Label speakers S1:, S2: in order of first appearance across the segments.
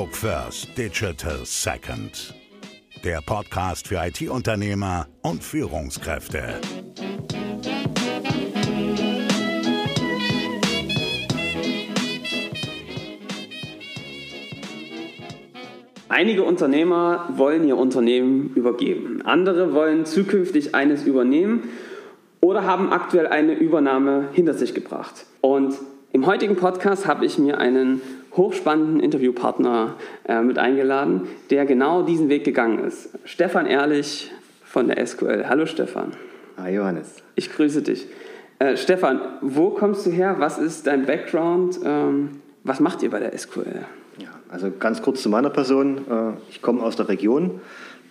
S1: Analog First, Digital Second. Der Podcast für IT-Unternehmer und Führungskräfte.
S2: Einige Unternehmer wollen ihr Unternehmen übergeben. Andere wollen zukünftig eines übernehmen oder haben aktuell eine Übernahme hinter sich gebracht. Und im heutigen Podcast habe ich mir einen hochspannenden Interviewpartner äh, mit eingeladen, der genau diesen Weg gegangen ist. Stefan Ehrlich von der SQL. Hallo Stefan.
S3: Hi Johannes.
S2: Ich grüße dich. Äh, Stefan, wo kommst du her? Was ist dein Background? Ähm, was macht ihr bei der SQL?
S3: Ja, also ganz kurz zu meiner Person. Äh, ich komme aus der Region.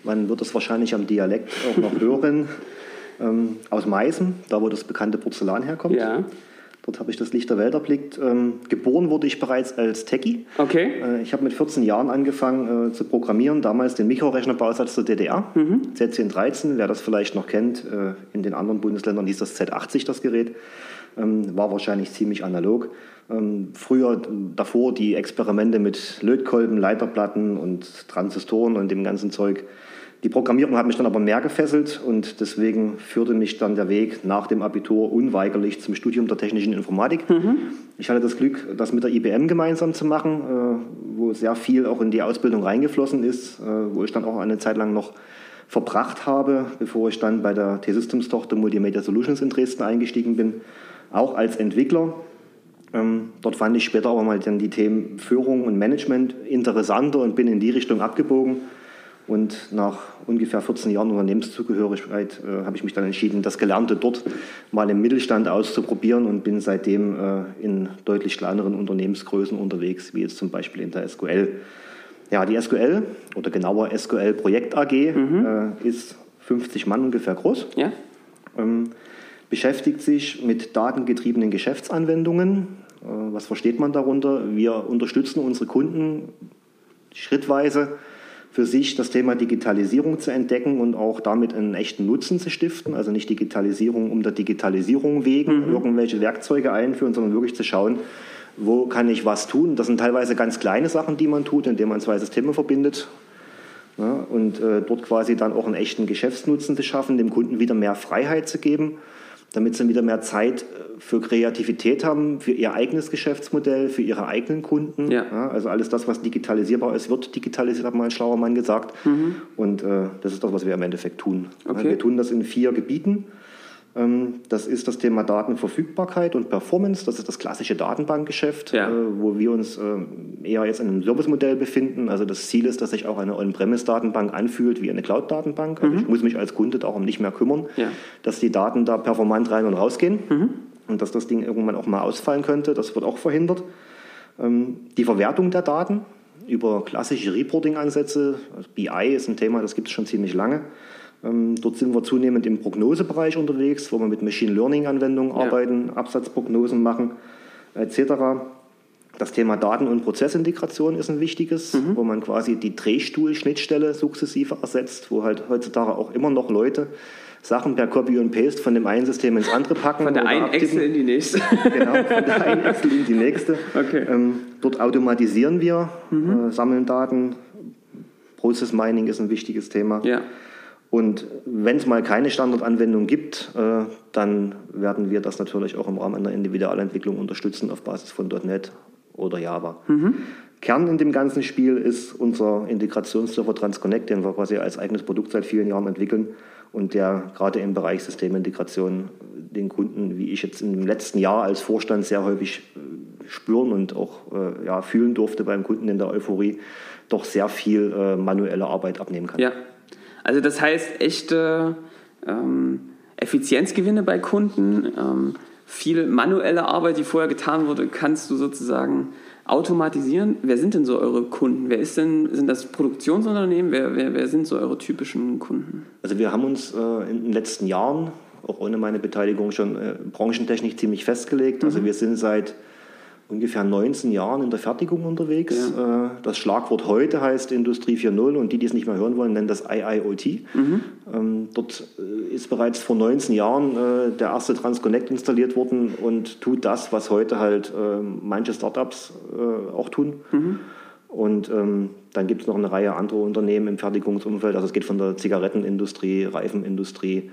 S3: Man wird es wahrscheinlich am Dialekt auch noch hören. Ähm, aus Meißen, da wo das bekannte Porzellan herkommt.
S2: Ja.
S3: Dort habe ich das Licht der Welt erblickt. Ähm, geboren wurde ich bereits als Techie.
S2: Okay.
S3: Äh, ich habe mit 14 Jahren angefangen äh, zu programmieren, damals den Mikrorechnerbausatz der DDR,
S2: Mhm.
S3: Z1013, wer das vielleicht noch kennt. Äh, in den anderen Bundesländern hieß das Z80, das Gerät. Ähm, war wahrscheinlich ziemlich analog. Ähm, früher, davor, die Experimente mit Lötkolben, Leiterplatten und Transistoren und dem ganzen Zeug. Die Programmierung hat mich dann aber mehr gefesselt und deswegen führte mich dann der Weg nach dem Abitur unweigerlich zum Studium der technischen Informatik. Ich hatte das Glück, das mit der IBM gemeinsam zu machen, äh, wo sehr viel auch in die Ausbildung reingeflossen ist, äh, wo ich dann auch eine Zeit lang noch verbracht habe, bevor ich dann bei der T-Systems-Tochter Multimedia Solutions in Dresden eingestiegen bin, auch als Entwickler. Ähm, dort fand ich später aber mal dann die Themen Führung und Management interessanter und bin in die Richtung abgebogen. Und nach ungefähr 14 Jahren Unternehmenszugehörigkeit äh, habe ich mich dann entschieden, das Gelernte dort mal im Mittelstand auszuprobieren und bin seitdem äh, in deutlich kleineren Unternehmensgrößen unterwegs, wie jetzt zum Beispiel in der SQL. Ja, die SQL oder genauer SQL Projekt AG äh, ist 50 Mann ungefähr groß
S2: Ja?
S3: ähm, beschäftigt sich mit datengetriebenen Geschäftsanwendungen. Äh, was versteht man darunter? Wir unterstützen unsere Kunden schrittweise für sich das Thema Digitalisierung zu entdecken und auch damit einen echten Nutzen zu stiften. Also nicht Digitalisierung um der Digitalisierung wegen, irgendwelche Werkzeuge einführen, sondern wirklich zu schauen, wo kann ich was tun. Das sind teilweise ganz kleine Sachen, die man tut, indem man zwei Systeme verbindet. Ja, und äh, dort quasi dann auch einen echten Geschäftsnutzen zu schaffen, dem Kunden wieder mehr Freiheit zu geben, damit sie wieder mehr Zeit äh, für Kreativität haben, für ihr eigenes Geschäftsmodell, für ihre eigenen Kunden.
S2: Ja.
S3: also alles das, was digitalisierbar ist, wird digitalisiert, hat mal ein schlauer Mann gesagt. Und äh, das ist das, was wir im Endeffekt tun. Ja,
S2: Okay.
S3: Wir tun das in vier Gebieten. Ähm, Das ist das Thema Datenverfügbarkeit und Performance. Das ist das klassische Datenbankgeschäft,
S2: Ja.
S3: äh, wo wir uns ähm, eher jetzt in einem Servicemodell befinden. Also das Ziel ist, dass sich auch eine On-Premise-Datenbank anfühlt wie eine Cloud-Datenbank. Also ich muss mich als Kunde darum nicht mehr kümmern,
S2: Ja.
S3: dass die Daten da performant rein und rausgehen und dass das Ding irgendwann auch mal ausfallen könnte. Das wird auch verhindert. Ähm, Die Verwertung der Daten über klassische Reporting-Ansätze. Also BI ist ein Thema, das gibt es schon ziemlich lange. Ähm, Dort sind wir zunehmend im Prognosebereich unterwegs, wo wir mit Machine Learning-Anwendungen
S2: Ja.
S3: arbeiten, Absatzprognosen machen, etc. Das Thema Daten- und Prozessintegration ist ein wichtiges,
S2: Mhm.
S3: wo man quasi die Drehstuhl-Schnittstelle sukzessive ersetzt, wo halt heutzutage auch immer noch Leute Sachen per Copy und Paste von dem einen System ins andere packen.
S2: Von der einen
S3: abtippen.
S2: Excel in die nächste.
S3: Genau, von der einen Excel in die nächste.
S2: Okay.
S3: Ähm, dort automatisieren wir, äh, sammeln Daten. Process Mining ist ein wichtiges Thema.
S2: ja.
S3: Und wenn es mal keine Standardanwendung gibt, äh, dann werden wir das natürlich auch im Rahmen einer Individualentwicklung unterstützen auf Basis von .NET oder Java. Kern in dem ganzen Spiel ist unser Integrationsserver TransConnect, den wir quasi als eigenes Produkt seit vielen Jahren entwickeln und der gerade im Bereich Systemintegration den Kunden, wie ich jetzt im letzten Jahr als Vorstand sehr häufig äh, spüren und auch äh, ja, fühlen durfte beim Kunden in der Euphorie, doch sehr viel äh, manuelle Arbeit abnehmen kann.
S2: Ja, also das heißt echte ähm, Effizienzgewinne bei Kunden, ähm, viel manuelle Arbeit, die vorher getan wurde, kannst du sozusagen automatisieren. Wer sind denn so eure Kunden? Wer ist denn, sind das Produktionsunternehmen? Wer, wer, wer sind so eure typischen Kunden?
S3: Also wir haben uns äh, in den letzten Jahren, auch ohne meine Beteiligung, schon äh, branchentechnisch ziemlich festgelegt. Also wir sind seit ungefähr 19 Jahren in der Fertigung unterwegs.
S2: Ja.
S3: Äh, Das Schlagwort heute heißt Industrie 4.0 und die, die es nicht mehr hören wollen, nennen das IIoT. Ähm, Dort äh, ist bereits vor 19 Jahren äh, der erste TransConnect installiert worden und tut das, was heute halt manche Startups auch tun. Und ähm, dann gibt es noch eine Reihe anderer Unternehmen im Fertigungsumfeld. Also es geht von der Zigarettenindustrie, Reifenindustrie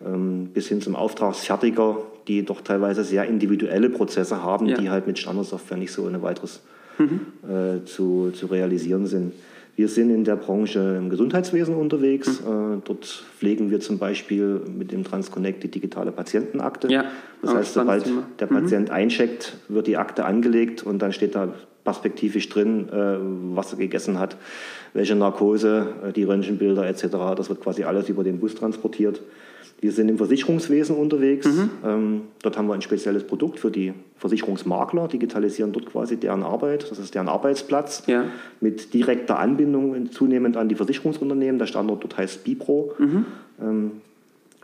S3: bis hin zum Auftragsfertiger, die doch teilweise sehr individuelle Prozesse haben, ja. die halt mit Standardsoftware nicht so ohne weiteres mhm. äh, zu, zu realisieren sind. Wir sind in der Branche im Gesundheitswesen unterwegs. Mhm. Äh, dort pflegen wir zum Beispiel mit dem Transconnect die digitale Patientenakte. Ja, das heißt, sobald Thema. der Patient mhm. eincheckt, wird die Akte angelegt und dann steht da perspektivisch drin, äh, was er gegessen hat, welche Narkose, äh, die Röntgenbilder etc. Das wird quasi alles über den Bus transportiert. Wir sind im Versicherungswesen unterwegs. Mhm. Ähm, dort haben wir ein spezielles Produkt für die Versicherungsmakler, digitalisieren dort quasi deren Arbeit. Das ist deren Arbeitsplatz ja. mit direkter Anbindung zunehmend an die Versicherungsunternehmen. Der Standort dort heißt Bipro. Mhm. Ähm,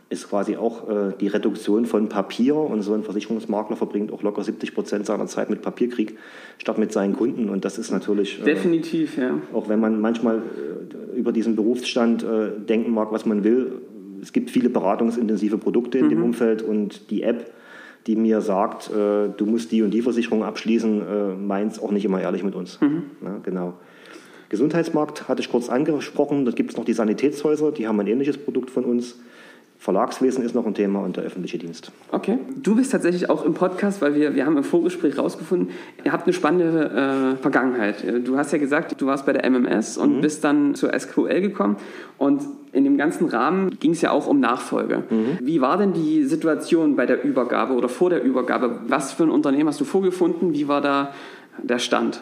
S3: ist quasi auch äh, die Reduktion von Papier und so ein Versicherungsmakler verbringt auch locker 70 Prozent seiner Zeit mit Papierkrieg statt mit seinen Kunden und das ist natürlich
S2: äh, definitiv ja
S3: auch wenn man manchmal äh, über diesen Berufsstand äh, denken mag was man will es gibt viele beratungsintensive Produkte in mhm. dem Umfeld und die App, die mir sagt, äh, du musst die und die Versicherung abschließen, äh, meint es auch nicht immer ehrlich mit uns. Mhm. Ja, genau. Gesundheitsmarkt hatte ich kurz angesprochen. Da gibt es noch die Sanitätshäuser, die haben ein ähnliches Produkt von uns. Verlagswesen ist noch ein Thema und der öffentliche Dienst.
S2: Okay. Du bist tatsächlich auch im Podcast, weil wir, wir haben im Vorgespräch rausgefunden, ihr habt eine spannende äh, Vergangenheit. Du hast ja gesagt, du warst bei der MMS und mhm. bist dann zur SQL gekommen und in dem ganzen Rahmen ging es ja auch um Nachfolge. Mhm. Wie war denn die Situation bei der Übergabe oder vor der Übergabe? Was für ein Unternehmen hast du vorgefunden? Wie war da der Stand?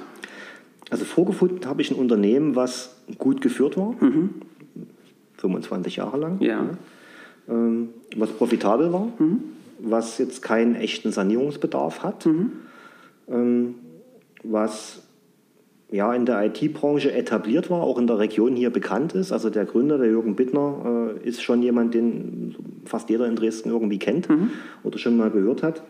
S3: Also vorgefunden habe ich ein Unternehmen, was gut geführt war, mhm. 25 Jahre lang. Ja. ja was profitabel war, mhm. was jetzt keinen echten Sanierungsbedarf hat, mhm. Ähm, was ja, in der IT-Branche etabliert war, auch in der Region hier bekannt ist. Also der Gründer, der Jürgen Bittner, äh, ist schon jemand, den fast jeder in Dresden irgendwie kennt mhm. oder schon mal gehört hat.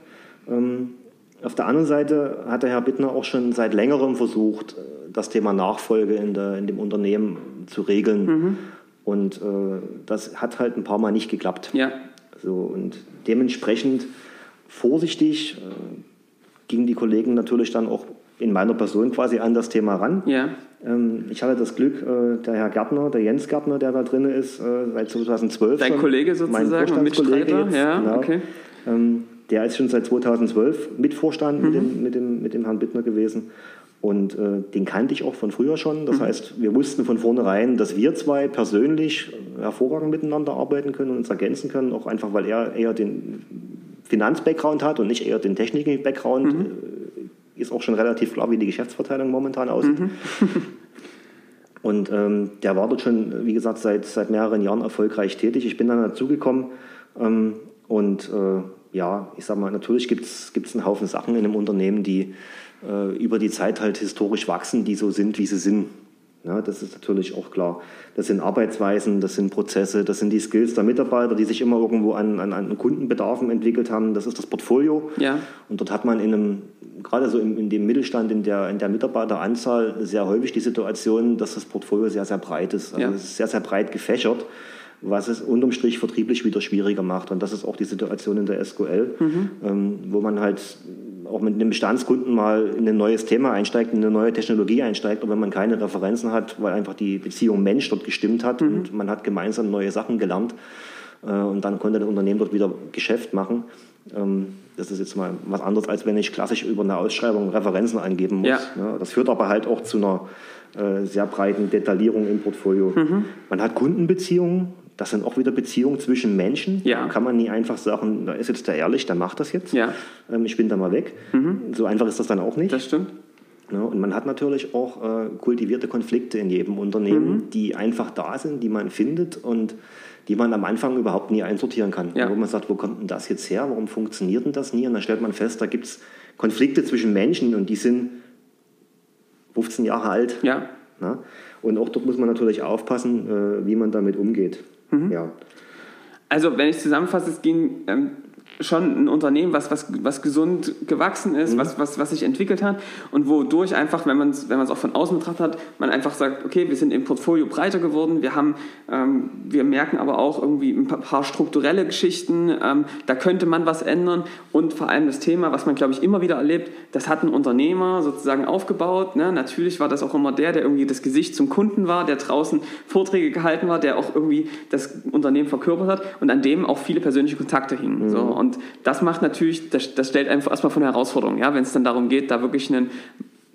S3: Ähm, auf der anderen Seite hat der Herr Bittner auch schon seit längerem versucht, äh, das Thema Nachfolge in, der, in dem Unternehmen zu regeln. Mhm. Und äh, das hat halt ein paar Mal nicht geklappt. Ja. So, und dementsprechend vorsichtig äh, gingen die Kollegen natürlich dann auch in meiner Person quasi an das Thema ran. Ja. Ähm, ich hatte das Glück, äh, der Herr Gärtner, der Jens Gärtner, der da drin ist, äh, seit 2012.
S2: Dein schon, Kollege sozusagen, mein Vorstandskollege jetzt, ja, genau, okay.
S3: ähm, der ist schon seit 2012 Mitvorstand mhm. mit, dem, mit, dem, mit dem Herrn Bittner gewesen. Und äh, den kannte ich auch von früher schon. Das mhm. heißt, wir wussten von vornherein, dass wir zwei persönlich hervorragend miteinander arbeiten können und uns ergänzen können, auch einfach, weil er eher den Finanz-Background hat und nicht eher den Technik-Background. Mhm. Äh, ist auch schon relativ klar, wie die Geschäftsverteilung momentan aussieht. Mhm. und ähm, der war dort schon, wie gesagt, seit, seit mehreren Jahren erfolgreich tätig. Ich bin dann dazugekommen ähm, und äh, ja, ich sag mal, natürlich gibt es einen Haufen Sachen in einem Unternehmen, die äh, über die Zeit halt historisch wachsen, die so sind, wie sie sind. Ja, das ist natürlich auch klar. Das sind Arbeitsweisen, das sind Prozesse, das sind die Skills der Mitarbeiter, die sich immer irgendwo an, an, an Kundenbedarfen entwickelt haben. Das ist das Portfolio. Ja. Und dort hat man in einem, gerade so in, in dem Mittelstand, in der, in der Mitarbeiteranzahl sehr häufig die Situation, dass das Portfolio sehr, sehr breit ist. Also ja. es ist sehr, sehr breit gefächert was es unterm Strich vertrieblich wieder schwieriger macht. Und das ist auch die Situation in der SQL, mhm. ähm, wo man halt auch mit einem Bestandskunden mal in ein neues Thema einsteigt, in eine neue Technologie einsteigt, und wenn man keine Referenzen hat, weil einfach die Beziehung Mensch dort gestimmt hat mhm. und man hat gemeinsam neue Sachen gelernt äh, und dann konnte das Unternehmen dort wieder Geschäft machen. Ähm, das ist jetzt mal was anderes, als wenn ich klassisch über eine Ausschreibung Referenzen angeben muss. Ja. Ja, das führt aber halt auch zu einer äh, sehr breiten Detaillierung im Portfolio. Mhm. Man hat Kundenbeziehungen, das sind auch wieder Beziehungen zwischen Menschen. Ja. Da kann man nie einfach sagen, da ist jetzt der ehrlich, der macht das jetzt. Ja. Ähm, ich bin da mal weg. Mhm. So einfach ist das dann auch nicht.
S2: Das stimmt.
S3: Ja, und man hat natürlich auch äh, kultivierte Konflikte in jedem Unternehmen, mhm. die einfach da sind, die man findet und die man am Anfang überhaupt nie einsortieren kann. Ja. Wo man sagt, wo kommt denn das jetzt her? Warum funktioniert denn das nie? Und dann stellt man fest, da gibt es Konflikte zwischen Menschen und die sind 15 Jahre alt. Ja. ja. Und auch dort muss man natürlich aufpassen, äh, wie man damit umgeht. Mhm. Ja.
S2: Also wenn ich zusammenfasse, es ging ähm, schon ein Unternehmen, was, was, was gesund gewachsen ist, mhm. was, was, was sich entwickelt hat und wodurch einfach, wenn man es wenn auch von außen betrachtet hat, man einfach sagt, okay, wir sind im Portfolio breiter geworden, wir haben, ähm, wir merken aber auch irgendwie ein paar strukturelle Geschichten, ähm, da könnte man was ändern und vor allem das Thema, was man glaube ich immer wieder erlebt, das hat ein Unternehmer sozusagen aufgebaut. Ne? Natürlich war das auch immer der, der irgendwie das Gesicht zum Kunden war, der draußen Vorträge gehalten war, der auch irgendwie das Unternehmen verkörpert hat und an dem auch viele persönliche Kontakte hingen. Mhm. So. Und das macht natürlich, das, das stellt einfach erstmal von Herausforderungen, ja, wenn es dann darum geht, da wirklich einen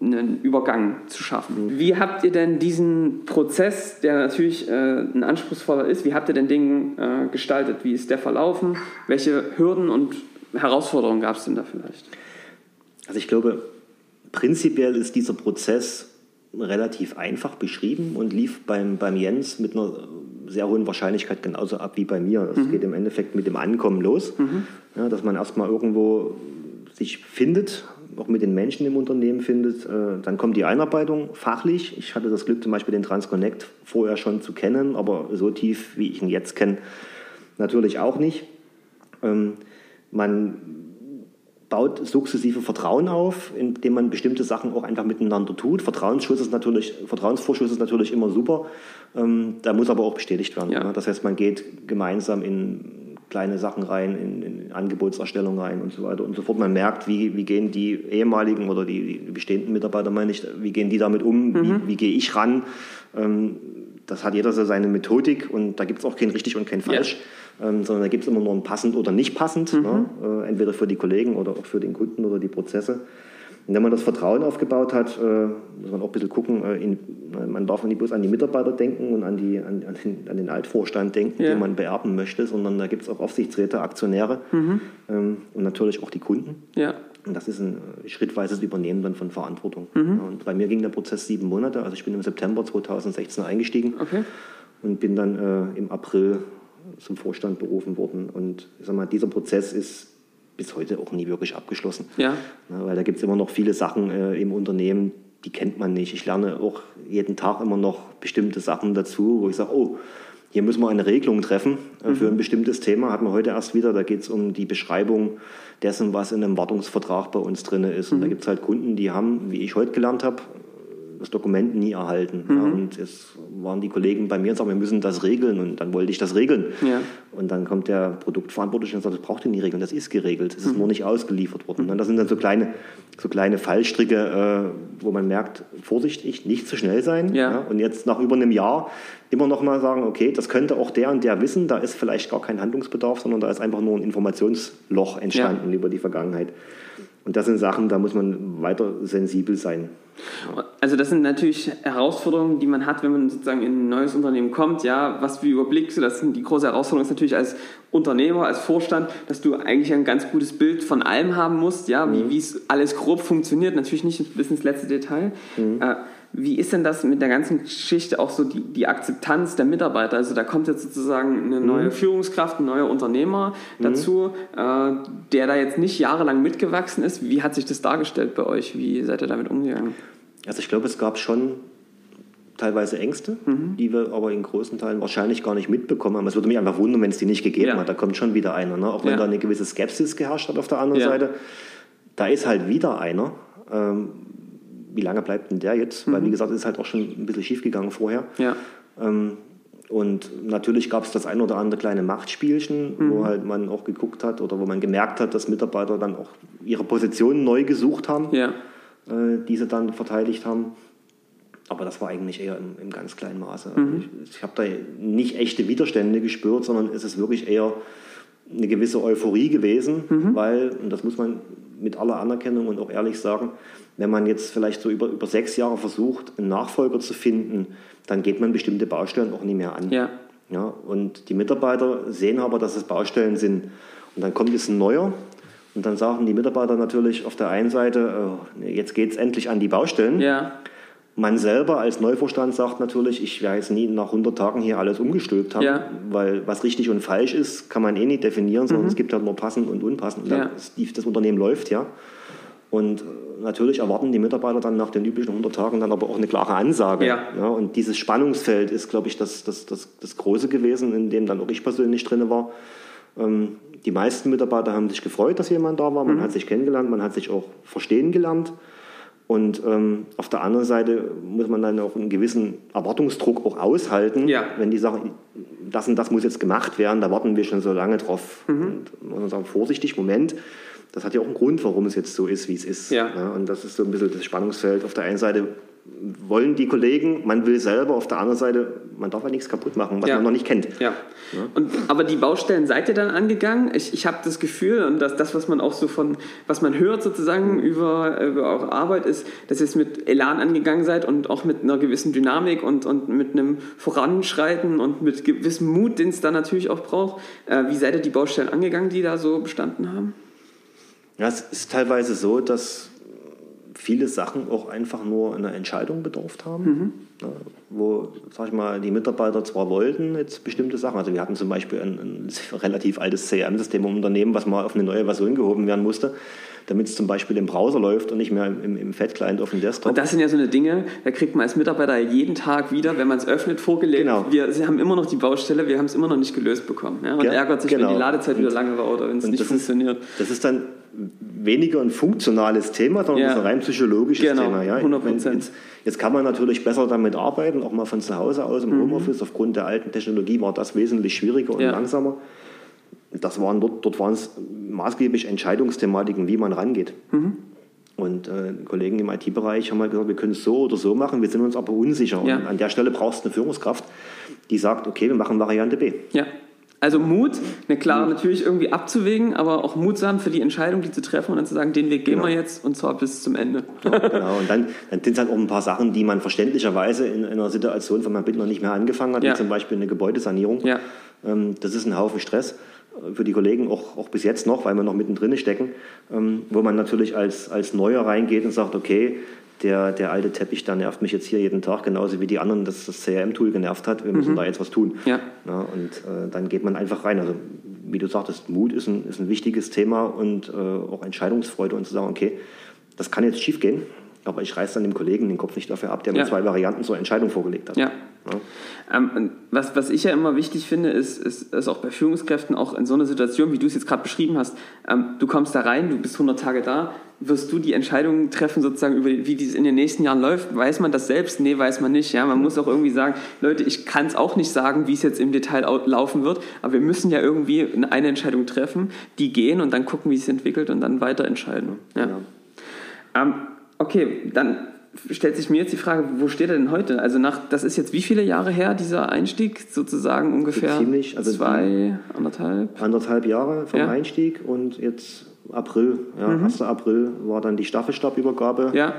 S2: einen Übergang zu schaffen. Mhm. Wie habt ihr denn diesen Prozess, der natürlich äh, ein anspruchsvoller ist, wie habt ihr den Ding äh, gestaltet? Wie ist der verlaufen? Welche Hürden und Herausforderungen gab es denn da vielleicht?
S3: Also ich glaube, prinzipiell ist dieser Prozess relativ einfach beschrieben und lief beim, beim Jens mit einer sehr hohen Wahrscheinlichkeit genauso ab wie bei mir. Es mhm. geht im Endeffekt mit dem Ankommen los, mhm. ja, dass man erstmal irgendwo sich findet, auch mit den Menschen im Unternehmen findet. Äh, dann kommt die Einarbeitung fachlich. Ich hatte das Glück, zum Beispiel den Transconnect vorher schon zu kennen, aber so tief, wie ich ihn jetzt kenne, natürlich auch nicht. Ähm, man baut sukzessive Vertrauen auf, indem man bestimmte Sachen auch einfach miteinander tut. Vertrauensschuss ist natürlich, Vertrauensvorschuss ist natürlich immer super. Ähm, da muss aber auch bestätigt werden. Ja. Ne? Das heißt, man geht gemeinsam in kleine Sachen rein, in, in, Angebotserstellung rein und so weiter und so fort. Man merkt, wie, wie gehen die ehemaligen oder die, die bestehenden Mitarbeiter, meine ich, wie gehen die damit um, mhm. wie, wie gehe ich ran. Ähm, das hat jeder so seine Methodik und da gibt es auch kein richtig und kein falsch. Ja ähm, sondern da gibt es immer nur ein passend oder nicht passend, mhm. ne? äh, entweder für die Kollegen oder auch für den Kunden oder die Prozesse. Und wenn man das Vertrauen aufgebaut hat, äh, muss man auch ein bisschen gucken, äh, in, man darf nicht bloß an die Mitarbeiter denken und an, die, an, an, den, an den, Altvorstand denken, ja. den man beerben möchte, sondern da gibt es auch Aufsichtsräte, Aktionäre mhm. ähm, und natürlich auch die Kunden. Ja. Und das ist ein äh, schrittweises Übernehmen dann von Verantwortung. Mhm. Und bei mir ging der Prozess sieben Monate, also ich bin im September 2016 eingestiegen okay. und bin dann äh, im April zum Vorstand berufen worden. Und ich sag mal, dieser Prozess ist bis heute auch nie wirklich abgeschlossen. Ja. ja weil da gibt es immer noch viele Sachen äh, im Unternehmen, die kennt man nicht. Ich lerne auch jeden Tag immer noch bestimmte Sachen dazu, wo ich sage, oh, hier müssen wir eine Regelung treffen äh, für mhm. ein bestimmtes Thema. Hatten wir heute erst wieder, da geht es um die Beschreibung dessen, was in einem Wartungsvertrag bei uns drin ist. Und mhm. da gibt es halt Kunden, die haben, wie ich heute gelernt habe, das Dokument nie erhalten. Mhm. Ja, und es waren die Kollegen bei mir und sagen, wir müssen das regeln. Und dann wollte ich das regeln. Ja. Und dann kommt der Produktverantwortliche und sagt, das braucht ihr nie regeln, das ist geregelt. Es ist mhm. nur nicht ausgeliefert worden. Mhm. Und das sind dann so kleine, so kleine Fallstricke, äh, wo man merkt, vorsichtig, nicht zu schnell sein. Ja. ja. Und jetzt nach über einem Jahr immer noch mal sagen, okay, das könnte auch der und der wissen, da ist vielleicht gar kein Handlungsbedarf, sondern da ist einfach nur ein Informationsloch entstanden über die Vergangenheit. Und das sind Sachen, da muss man weiter sensibel sein.
S2: Also das sind natürlich Herausforderungen, die man hat, wenn man sozusagen in ein neues Unternehmen kommt. Ja, was wie überblickst du? Das sind die große Herausforderung ist natürlich als Unternehmer, als Vorstand, dass du eigentlich ein ganz gutes Bild von allem haben musst. Ja, wie mhm. es alles grob funktioniert. Natürlich nicht bis ins letzte Detail. Mhm. Äh, wie ist denn das mit der ganzen Geschichte auch so die, die Akzeptanz der Mitarbeiter? Also da kommt jetzt sozusagen eine neue mhm. Führungskraft, ein neuer Unternehmer mhm. dazu, äh, der da jetzt nicht jahrelang mitgewachsen ist. Wie hat sich das dargestellt bei euch? Wie seid ihr damit umgegangen?
S3: Also ich glaube, es gab schon teilweise Ängste, mhm. die wir aber in großen Teilen wahrscheinlich gar nicht mitbekommen haben. Es würde mich einfach wundern, wenn es die nicht gegeben ja. hat. Da kommt schon wieder einer. Ne? Auch wenn ja. da eine gewisse Skepsis geherrscht hat auf der anderen ja. Seite. Da ist halt wieder einer. Ähm, wie lange bleibt denn der jetzt? Mhm. Weil, wie mhm. gesagt, es ist halt auch schon ein bisschen schief gegangen vorher. Ja. Ähm, und natürlich gab es das ein oder andere kleine Machtspielchen, mhm. wo halt man auch geguckt hat oder wo man gemerkt hat, dass Mitarbeiter dann auch ihre Positionen neu gesucht haben, ja. äh, die sie dann verteidigt haben. Aber das war eigentlich eher im, im ganz kleinen Maße. Also mhm. ich, ich habe da nicht echte Widerstände gespürt, sondern es ist wirklich eher eine gewisse Euphorie gewesen, mhm. weil, und das muss man mit aller Anerkennung und auch ehrlich sagen, wenn man jetzt vielleicht so über, über sechs Jahre versucht, einen Nachfolger zu finden, dann geht man bestimmte Baustellen auch nicht mehr an. Ja. Ja, und die Mitarbeiter sehen aber, dass es Baustellen sind. Und dann kommt jetzt ein neuer und dann sagen die Mitarbeiter natürlich auf der einen Seite, oh, jetzt geht es endlich an die Baustellen. Ja. Man selber als Neuvorstand sagt natürlich, ich werde jetzt nie nach 100 Tagen hier alles umgestülpt haben, ja. weil was richtig und falsch ist, kann man eh nicht definieren, sondern mhm. es gibt halt nur passend und unpassend. Und ja. das, das Unternehmen läuft ja. Und natürlich erwarten die Mitarbeiter dann nach den üblichen 100 Tagen dann aber auch eine klare Ansage. Ja. ja und dieses Spannungsfeld ist, glaube ich, das, das, das, das Große gewesen, in dem dann auch ich persönlich drin war. Ähm, die meisten Mitarbeiter haben sich gefreut, dass jemand da war. Man mhm. hat sich kennengelernt, man hat sich auch verstehen gelernt. Und ähm, auf der anderen Seite muss man dann auch einen gewissen Erwartungsdruck auch aushalten, ja. wenn die sagen, das und das muss jetzt gemacht werden, da warten wir schon so lange drauf. Mhm. Und man sagen, vorsichtig, Moment, das hat ja auch einen Grund, warum es jetzt so ist, wie es ist. Ja. ja. und das ist so ein bisschen das Spannungsfeld. Auf der einen Seite wollen die Kollegen, man will selber, auf der anderen Seite, man darf ja nichts kaputt machen, was ja. man noch nicht kennt.
S2: Ja. ja. Und, aber die Baustellen seid ihr dann angegangen? Ich, ich habe das Gefühl, und das, das, was man auch so von, was man hört sozusagen über, über eure Arbeit, ist, dass ihr es mit Elan angegangen seid und auch mit einer gewissen Dynamik und, und mit einem Voranschreiten und mit gewissem Mut, den es da natürlich auch braucht. Äh, wie seid ihr die Baustellen angegangen, die da so bestanden haben?
S3: Ja, es ist teilweise so, dass viele Sachen auch einfach nur einer Entscheidung bedurft haben, mhm. ja, wo, sag ich mal, die Mitarbeiter zwar wollten jetzt bestimmte Sachen, also wir hatten zum Beispiel ein, ein relativ altes CRM-System im Unternehmen, was mal auf eine neue Version gehoben werden musste, damit es zum Beispiel im Browser läuft und nicht mehr im, im Fat-Client auf dem Desktop.
S2: Und das sind ja so eine Dinge, da kriegt man als Mitarbeiter jeden Tag wieder, wenn man es öffnet, vorgelegt. Genau. Wir sie haben immer noch die Baustelle, wir haben es immer noch nicht gelöst bekommen. Ja? Und ja, ärgert sich, genau. wenn die Ladezeit und, wieder lange war oder wenn es nicht funktioniert.
S3: Ist, das ist dann weniger ein funktionales Thema, sondern ja. ein rein psychologisches
S2: genau,
S3: Thema.
S2: Ja? 100 Prozent.
S3: Jetzt, kann man natürlich besser damit arbeiten, auch mal von zu Hause aus im mhm. Homeoffice. Aufgrund der alten Technologie war das wesentlich schwieriger und ja. langsamer. Das waren dort, dort waren es maßgeblich Entscheidungsthematiken, wie man rangeht. Mhm. Und äh, Kollegen im IT-Bereich haben halt gesagt, wir können es so oder so machen, wir sind uns aber unsicher. Ja. Und an der Stelle brauchst du eine Führungskraft, die sagt, okay, wir machen Variante B.
S2: Ja. Also Mut, eine klare natürlich irgendwie abzuwägen, aber auch mutsam für die Entscheidung, die zu treffen und dann zu sagen, den Weg gehen genau. wir jetzt und zwar bis zum Ende.
S3: Ja, genau, und dann, dann sind es halt auch ein paar Sachen, die man verständlicherweise in, in einer Situation, wenn man bitte noch nicht mehr angefangen hat, ja. wie zum Beispiel eine Gebäudesanierung. Ja. Ähm, das ist ein Haufen Stress äh, für die Kollegen, auch, auch bis jetzt noch, weil wir noch mittendrin stecken, ähm, wo man natürlich als, als Neuer reingeht und sagt, okay, der, der alte Teppich, der nervt mich jetzt hier jeden Tag, genauso wie die anderen, dass das CRM-Tool genervt hat. Wir müssen mhm. da jetzt was tun. Ja. ja und äh, dann geht man einfach rein. Also wie du sagtest, Mut ist ein, ist ein wichtiges Thema und äh, auch Entscheidungsfreude und zu sagen, okay, das kann jetzt schief gehen, aber ich reiße dann dem Kollegen den Kopf nicht dafür ab, der ja. mir zwei Varianten zur Entscheidung vorgelegt hat.
S2: Ja. Ja. Ähm, was, was ich ja immer wichtig finde, ist, ist, ist auch bei Führungskräften, auch in so einer Situation, wie du es jetzt gerade beschrieben hast, ähm, du kommst da rein, du bist 100 Tage da, wirst du die Entscheidungen treffen, sozusagen, über wie dies in den nächsten Jahren läuft? Weiß man das selbst? Nee, weiß man nicht. Ja, man muss auch irgendwie sagen, Leute, ich kann es auch nicht sagen, wie es jetzt im Detail laufen wird, aber wir müssen ja irgendwie eine Entscheidung treffen, die gehen und dann gucken, wie es sich entwickelt und dann weiter entscheiden. Ja. Genau. Ähm, okay, dann stellt sich mir jetzt die Frage, wo steht er denn heute? Also nach, das ist jetzt wie viele Jahre her, dieser Einstieg? Sozusagen ungefähr
S3: Ziemlich, also
S2: zwei, anderthalb?
S3: Anderthalb Jahre vom ja. Einstieg und jetzt April, ja, mhm. 1. April war dann die Staffelstabübergabe. Ja.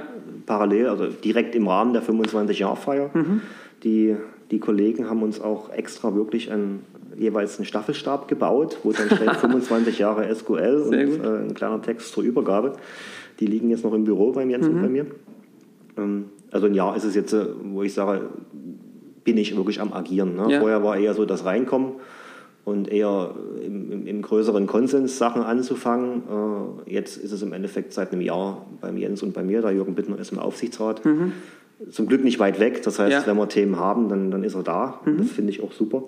S3: Parallel, also direkt im Rahmen der 25-Jahr-Feier. Mhm. Die, die Kollegen haben uns auch extra wirklich ein, jeweils einen Staffelstab gebaut, wo dann steht 25 Jahre SQL Sehr und äh, ein kleiner Text zur Übergabe. Die liegen jetzt noch im Büro bei Jens mhm. und bei mir. Ähm, also ein Jahr ist es jetzt, äh, wo ich sage, bin ich wirklich am Agieren. Ne? Ja. Vorher war eher so das Reinkommen und eher im, im, im, größeren Konsens Sachen anzufangen. Äh, jetzt ist es im Endeffekt seit einem Jahr beim Jens und bei mir, der Jürgen Bittner ist im Aufsichtsrat. Mhm. Zum Glück nicht weit weg, das heißt, ja. wenn wir Themen haben, dann, dann ist er da. Mhm. Das finde ich auch super.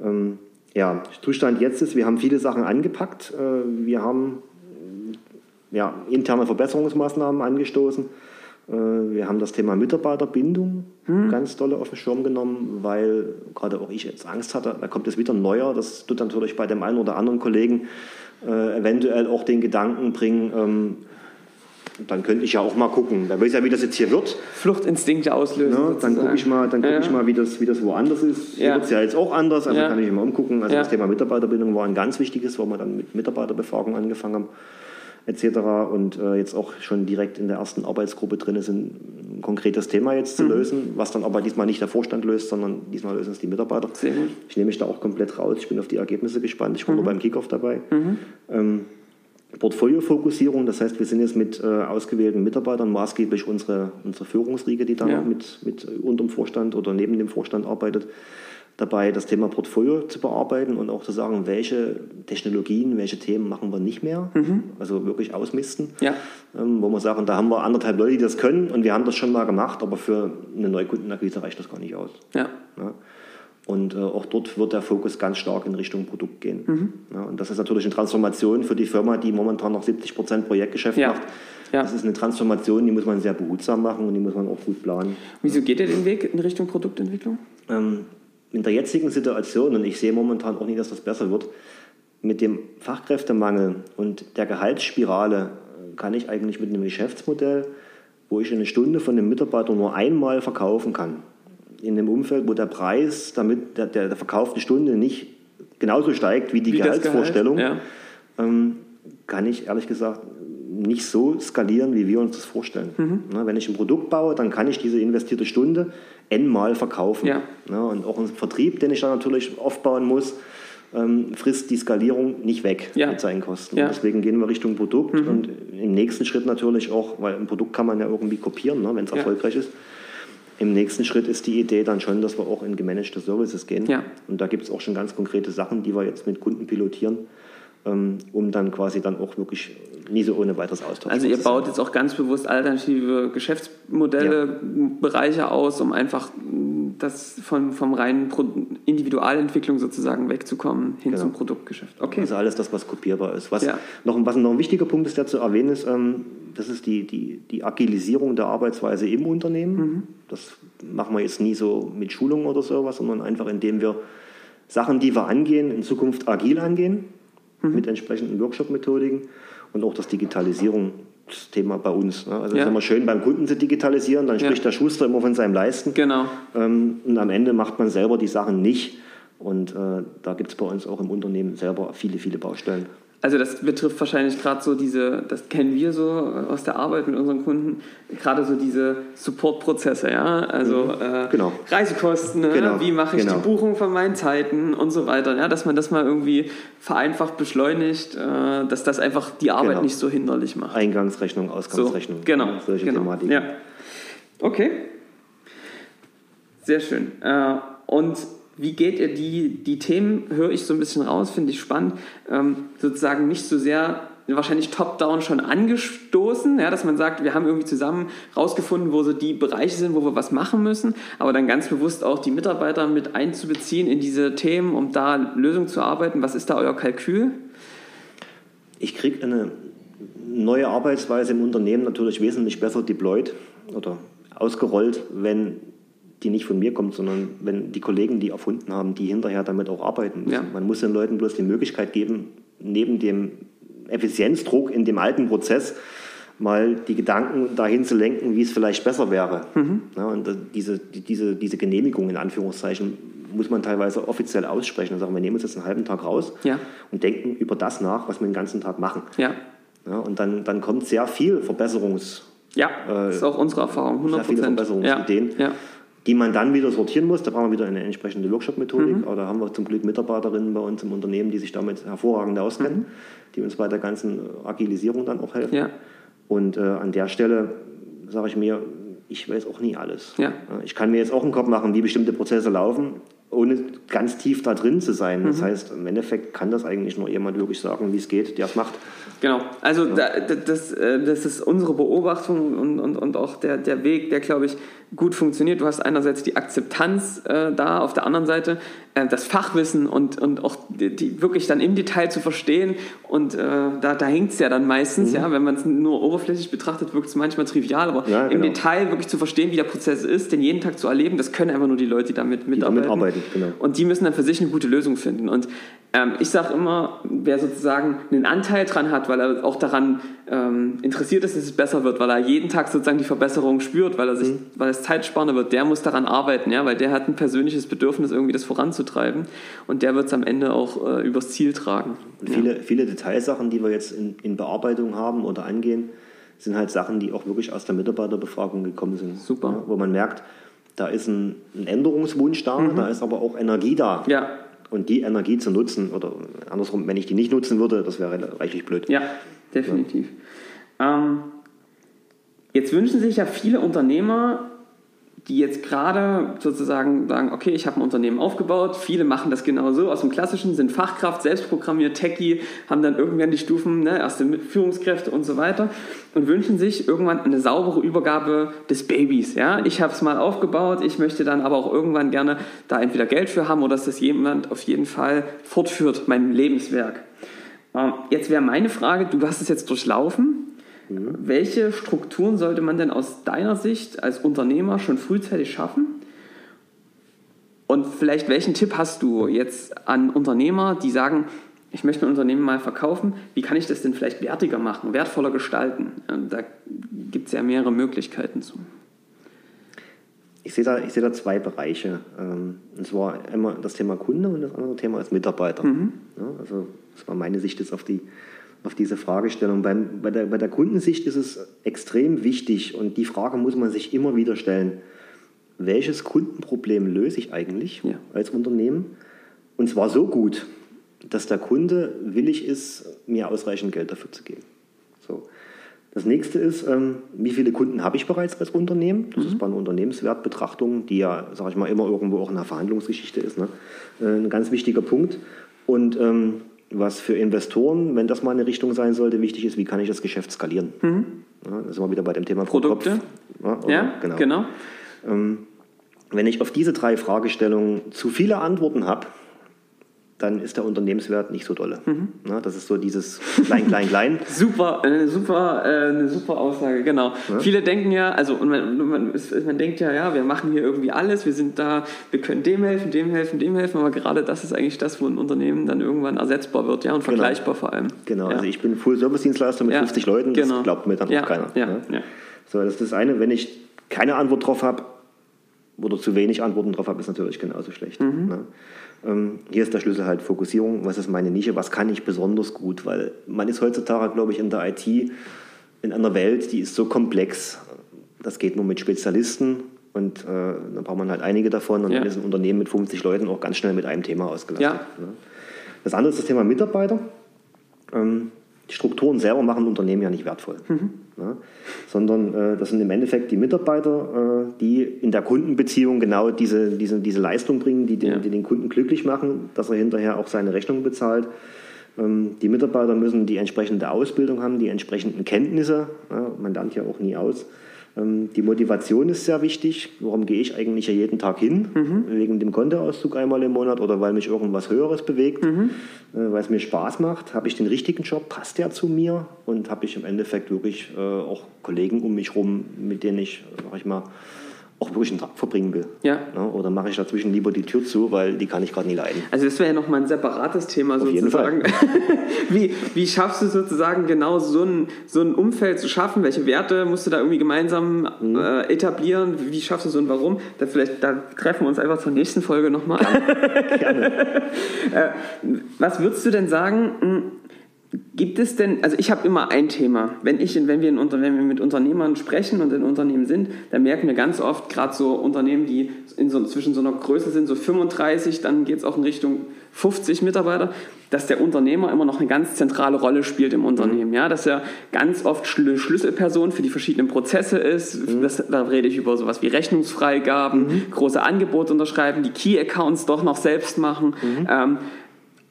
S3: Ähm, ja, Zustand jetzt ist, wir haben viele Sachen angepackt. Äh, wir haben ja, interne Verbesserungsmaßnahmen angestoßen wir haben das Thema Mitarbeiterbindung hm. ganz doll auf den Schirm genommen, weil gerade auch ich jetzt Angst hatte, da kommt jetzt wieder ein neuer. Das tut natürlich bei dem einen oder anderen Kollegen äh, eventuell auch den Gedanken bringen, ähm, dann könnte ich ja auch mal gucken. Da weiß ja, wie das jetzt hier wird.
S2: Fluchtinstinkte auslösen.
S3: Ja, dann gucke ich mal, dann guck ja. ich mal wie, das, wie das woanders ist. Hier ja. wird es ja jetzt auch anders, also kann ich immer umgucken. Also das Thema Mitarbeiterbindung war ein ganz wichtiges, wo wir dann mit Mitarbeiterbefragung angefangen haben etc. Und äh, jetzt auch schon direkt in der ersten Arbeitsgruppe drin ist, ein konkretes Thema jetzt zu mhm. lösen, was dann aber diesmal nicht der Vorstand löst, sondern diesmal lösen es die Mitarbeiter. Sehr gut. Ich nehme mich da auch komplett raus. Ich bin auf die Ergebnisse gespannt. Ich war mhm. nur beim Kickoff dabei. Mhm. Ähm, Portfoliofokussierung, das heißt, wir sind jetzt mit äh, ausgewählten Mitarbeitern maßgeblich unsere, unsere Führungsriege, die da ja. mit, mit unterm Vorstand oder neben dem Vorstand arbeitet, dabei, das Thema Portfolio zu bearbeiten und auch zu sagen, welche Technologien, welche Themen machen wir nicht mehr. Mhm. Also wirklich ausmisten. Ja. Ähm, wo wir sagen, da haben wir anderthalb Leute, die das können und wir haben das schon mal gemacht, aber für eine Neukundenakquise reicht das gar nicht aus. Ja. ja. Und äh, auch dort wird der Fokus ganz stark in Richtung Produkt gehen. Mhm. Ja, und das ist natürlich eine Transformation für die Firma, die momentan noch 70 Prozent Projektgeschäft ja. macht. Ja. Das ist eine Transformation, die muss man sehr behutsam machen und die muss man auch gut planen.
S2: Wieso geht ihr den Weg in Richtung Produktentwicklung?
S3: Ähm, in der jetzigen Situation, und ich sehe momentan auch nicht, dass das besser wird, mit dem Fachkräftemangel und der Gehaltsspirale äh, kann ich eigentlich mit einem Geschäftsmodell, wo ich eine Stunde von einem Mitarbeiter nur einmal verkaufen kann, in einem Umfeld, wo der Preis damit der, der, der verkauften Stunde nicht genauso steigt wie die wie Gehaltsvorstellung, Gehalt, ja. ähm, kann ich ehrlich gesagt nicht so skalieren, wie wir uns das vorstellen. Mhm. Na, wenn ich ein Produkt baue, dann kann ich diese investierte Stunde n-mal verkaufen. Ja. Na, und auch ein Vertrieb, den ich dann natürlich aufbauen muss, ähm, frisst die Skalierung nicht weg ja. mit seinen Kosten. Ja. Deswegen gehen wir Richtung Produkt mhm. und im nächsten Schritt natürlich auch, weil ein Produkt kann man ja irgendwie kopieren, ne, wenn es erfolgreich ist. Im nächsten Schritt ist die Idee dann schon, dass wir auch in gemanagte Services gehen. Ja. Und da gibt es auch schon ganz konkrete Sachen, die wir jetzt mit Kunden pilotieren, um dann quasi dann auch wirklich nie so ohne weiteres austauschen.
S2: Also ihr baut jetzt auch ganz bewusst alternative Geschäftsmodelle, ja. Bereiche aus, um einfach das von, vom reinen Individualentwicklung sozusagen wegzukommen hin genau. zum Produktgeschäft.
S3: Okay. Also alles das, was kopierbar ist. Was, ja. noch, was noch ein wichtiger Punkt ist, der zu erwähnen ist, ähm, das ist die, die, die Agilisierung der Arbeitsweise im Unternehmen. Mhm. Das machen wir jetzt nie so mit Schulungen oder sowas, sondern einfach indem wir Sachen, die wir angehen, in Zukunft agil angehen, mhm. mit entsprechenden Workshop-Methodiken und auch das Digitalisierung das Thema bei uns. Ne? Also ja. ist immer schön, beim Kunden zu digitalisieren, dann spricht ja. der Schuster immer von seinem Leisten.
S2: Genau.
S3: Ähm, und am Ende macht man selber die Sachen nicht. Und äh, da gibt es bei uns auch im Unternehmen selber viele, viele Baustellen.
S2: Also das betrifft wahrscheinlich gerade so diese, das kennen wir so aus der Arbeit mit unseren Kunden, gerade so diese Support-Prozesse, ja, also mhm. äh, genau. Reisekosten, ne? genau. wie mache ich genau. die Buchung von meinen Zeiten und so weiter, ja, dass man das mal irgendwie vereinfacht beschleunigt, äh, dass das einfach die Arbeit genau. nicht so hinderlich macht.
S3: Eingangsrechnung, Ausgangsrechnung,
S2: so, genau, solche genau. Thematiken. Ja. Okay, sehr schön. Äh, und wie geht ihr die, die Themen, höre ich so ein bisschen raus, finde ich spannend, ähm, sozusagen nicht so sehr wahrscheinlich top-down schon angestoßen, ja, dass man sagt, wir haben irgendwie zusammen rausgefunden, wo so die Bereiche sind, wo wir was machen müssen, aber dann ganz bewusst auch die Mitarbeiter mit einzubeziehen in diese Themen, um da Lösungen zu arbeiten. Was ist da euer Kalkül?
S3: Ich kriege eine neue Arbeitsweise im Unternehmen natürlich wesentlich besser deployed oder ausgerollt, wenn die nicht von mir kommt, sondern wenn die Kollegen die erfunden haben, die hinterher damit auch arbeiten müssen. Ja. Man muss den Leuten bloß die Möglichkeit geben, neben dem Effizienzdruck in dem alten Prozess mal die Gedanken dahin zu lenken, wie es vielleicht besser wäre. Mhm. Ja, und diese, diese, diese Genehmigung in Anführungszeichen muss man teilweise offiziell aussprechen und sagen, wir nehmen uns jetzt einen halben Tag raus ja. und denken über das nach, was wir den ganzen Tag machen. Ja. Ja, und dann, dann kommt sehr viel Verbesserungs...
S2: Ja, das ist auch unsere Erfahrung, 100%. Sehr viele
S3: Verbesserungsideen. Ja. Die man dann wieder sortieren muss. Da brauchen wir wieder eine entsprechende Workshop-Methodik. Mhm. Aber da haben wir zum Glück Mitarbeiterinnen bei uns im Unternehmen, die sich damit hervorragend auskennen, mhm. die uns bei der ganzen Agilisierung dann auch helfen. Ja. Und äh, an der Stelle sage ich mir, ich weiß auch nie alles. Ja. Ich kann mir jetzt auch einen Kopf machen, wie bestimmte Prozesse laufen, ohne ganz tief da drin zu sein. Das mhm. heißt, im Endeffekt kann das eigentlich nur jemand wirklich sagen, wie es geht, der es macht.
S2: Genau, also ja. da, das, äh, das ist unsere Beobachtung und, und, und auch der, der Weg, der, glaube ich, gut funktioniert. Du hast einerseits die Akzeptanz äh, da, auf der anderen Seite das Fachwissen und, und auch die, die, wirklich dann im Detail zu verstehen. Und äh, da, da hängt es ja dann meistens, mhm. ja, wenn man es nur oberflächlich betrachtet, wirkt es manchmal trivial, aber ja, genau. im Detail wirklich zu verstehen, wie der Prozess ist, den jeden Tag zu erleben, das können einfach nur die Leute, die damit mitarbeiten. Die damit arbeiten, genau. Und die müssen dann für sich eine gute Lösung finden. Und ähm, ich sage immer, wer sozusagen einen Anteil dran hat, weil er auch daran ähm, interessiert ist, dass es besser wird, weil er jeden Tag sozusagen die Verbesserung spürt, weil er sich, mhm. weil es Zeitsparender wird, der muss daran arbeiten, ja, weil der hat ein persönliches Bedürfnis, irgendwie das voranzutreiben und der wird es am Ende auch äh, übers Ziel tragen.
S3: Und viele, ja. viele Detailsachen, die wir jetzt in, in Bearbeitung haben oder angehen, sind halt Sachen, die auch wirklich aus der Mitarbeiterbefragung gekommen sind.
S2: Super. Ja,
S3: wo man merkt, da ist ein, ein Änderungswunsch da, mhm. da ist aber auch Energie da.
S2: Ja.
S3: Und die Energie zu nutzen, oder andersrum, wenn ich die nicht nutzen würde, das wäre reichlich blöd.
S2: Ja, definitiv. Ja. Ähm, jetzt wünschen sich ja viele Unternehmer die jetzt gerade sozusagen sagen, okay, ich habe ein Unternehmen aufgebaut, viele machen das genauso aus dem Klassischen, sind Fachkraft, selbstprogrammiert, Techie, haben dann irgendwann die Stufen, ne, erste Führungskräfte und so weiter und wünschen sich irgendwann eine saubere Übergabe des Babys. Ja? Ich habe es mal aufgebaut, ich möchte dann aber auch irgendwann gerne da entweder Geld für haben oder dass das jemand auf jeden Fall fortführt, mein Lebenswerk. Ähm, jetzt wäre meine Frage, du hast es jetzt durchlaufen, Mhm. Welche Strukturen sollte man denn aus deiner Sicht als Unternehmer schon frühzeitig schaffen? Und vielleicht welchen Tipp hast du jetzt an Unternehmer, die sagen, ich möchte ein Unternehmen mal verkaufen, wie kann ich das denn vielleicht wertiger machen, wertvoller gestalten? Da gibt es ja mehrere Möglichkeiten zu.
S3: Ich sehe da, ich sehe da zwei Bereiche. Ähm, und zwar einmal das Thema Kunde und das andere Thema ist Mitarbeiter. Mhm. also das war meine Sicht jetzt auf die, auf diese Fragestellung. Beim, bei, der, bei der Kundensicht ist es extrem wichtig und die Frage muss man sich immer wieder stellen. Welches Kundenproblem löse ich eigentlich ja. als Unternehmen? Und zwar so gut, dass der Kunde willig ist, mir ausreichend Geld dafür zu geben. So. Das nächste ist, ähm, wie viele Kunden habe ich bereits als Unternehmen? Das mhm. ist bei einer Unternehmenswertbetrachtung, die ja, sage ich mal, immer irgendwo auch in der Verhandlungsgeschichte ist, ne? Äh, ein ganz wichtiger Punkt. Und ähm, was für Investoren, wenn das mal eine Richtung sein sollte, wichtig ist, wie kann ich das Geschäft skalieren? Mhm. Ja, da sind wir wieder bei dem Thema
S2: Produkte.
S3: Ja, ja, genau. genau. Ähm, wenn ich auf diese drei Fragestellungen zu viele Antworten habe, dann ist der Unternehmenswert nicht so dolle. Mhm. Ja, das ist so dieses klein, klein, klein.
S2: super, eine super, äh, eine super Aussage, genau. Ja. Viele denken ja, also man, man, man, denkt ja, ja, wir machen hier irgendwie alles, wir sind da, wir können dem helfen, dem helfen, dem helfen, aber gerade das ist eigentlich das, wo ein Unternehmen dann irgendwann ersetzbar wird, ja, und genau. vergleichbar
S3: genau.
S2: vor allem.
S3: Genau, ja. also ich bin Full-Service-Dienstleister mit 50 Leuten, das genau. glaubt mir dann auch keiner. Ja. So, das ist das eine, wenn ich keine Antwort drauf habe, oder zu wenig Antworten drauf habe, ist natürlich genauso schlecht. Mhm. Ne? Ähm, hier ist der Schlüssel halt Fokussierung. Was ist meine Nische? Was kann ich besonders gut? Weil man ist heutzutage, glaube ich, in der IT in einer Welt, die ist so komplex. Das geht nur mit Spezialisten und äh, dann braucht man halt einige davon und ja. dann ist ein Unternehmen mit 50 Leuten auch ganz schnell mit einem Thema ausgelastet. Ja. Ne? Das andere ist das Thema Mitarbeiter. Ähm, die Strukturen selber machen Unternehmen ja nicht wertvoll, mhm. ne? sondern äh, das sind im Endeffekt die Mitarbeiter, äh, die in der Kundenbeziehung genau diese, diese, diese Leistung bringen, die den, ja. die den Kunden glücklich machen, dass er hinterher auch seine Rechnung bezahlt. Ähm, die Mitarbeiter müssen die entsprechende Ausbildung haben, die entsprechenden Kenntnisse. Ja, man lernt ja auch nie aus. Ähm, die Motivation ist sehr wichtig. Warum gehe ich eigentlich jeden Tag hin? Mhm. Wegen dem Kontoauszug einmal im Monat oder weil mich irgendwas Höheres bewegt, mhm. Äh, weil es mir Spaß macht. Habe ich den richtigen Job? Passt der zu mir? Und habe ich im Endeffekt wirklich äh, auch Kollegen um mich herum, mit denen ich, sag ich mal, auch wirklich einen Tag verbringen will. Ja. ja. Oder mache ich dazwischen lieber die Tür zu, weil die kann ich gerade nie leiden.
S2: Also das wäre ja nochmal ein separates Thema Auf sozusagen. wie, wie schaffst du sozusagen genau so ein, so ein Umfeld zu schaffen? Welche Werte musst du da irgendwie gemeinsam mhm. äh, etablieren? Wie schaffst du so ein Warum? Da vielleicht, da treffen wir uns einfach zur nächsten Folge nochmal. Gerne. Gerne. äh, was würdest du denn sagen, hm, Gibt es denn, also ich habe immer ein Thema. Wenn, ich, wenn, wir in, wenn wir mit Unternehmern sprechen und in Unternehmen sind, dann merken wir ganz oft, gerade so Unternehmen, die in so, zwischen so einer Größe sind, so 35, dann geht es auch in Richtung 50 Mitarbeiter, dass der Unternehmer immer noch eine ganz zentrale Rolle spielt im Unternehmen. Mhm. Ja? Dass er ganz oft Schlüsselperson für die verschiedenen Prozesse ist. Mhm. Das, da rede ich über sowas wie Rechnungsfreigaben, mhm. große Angebote unterschreiben, die Key-Accounts doch noch selbst machen. Mhm. Ähm,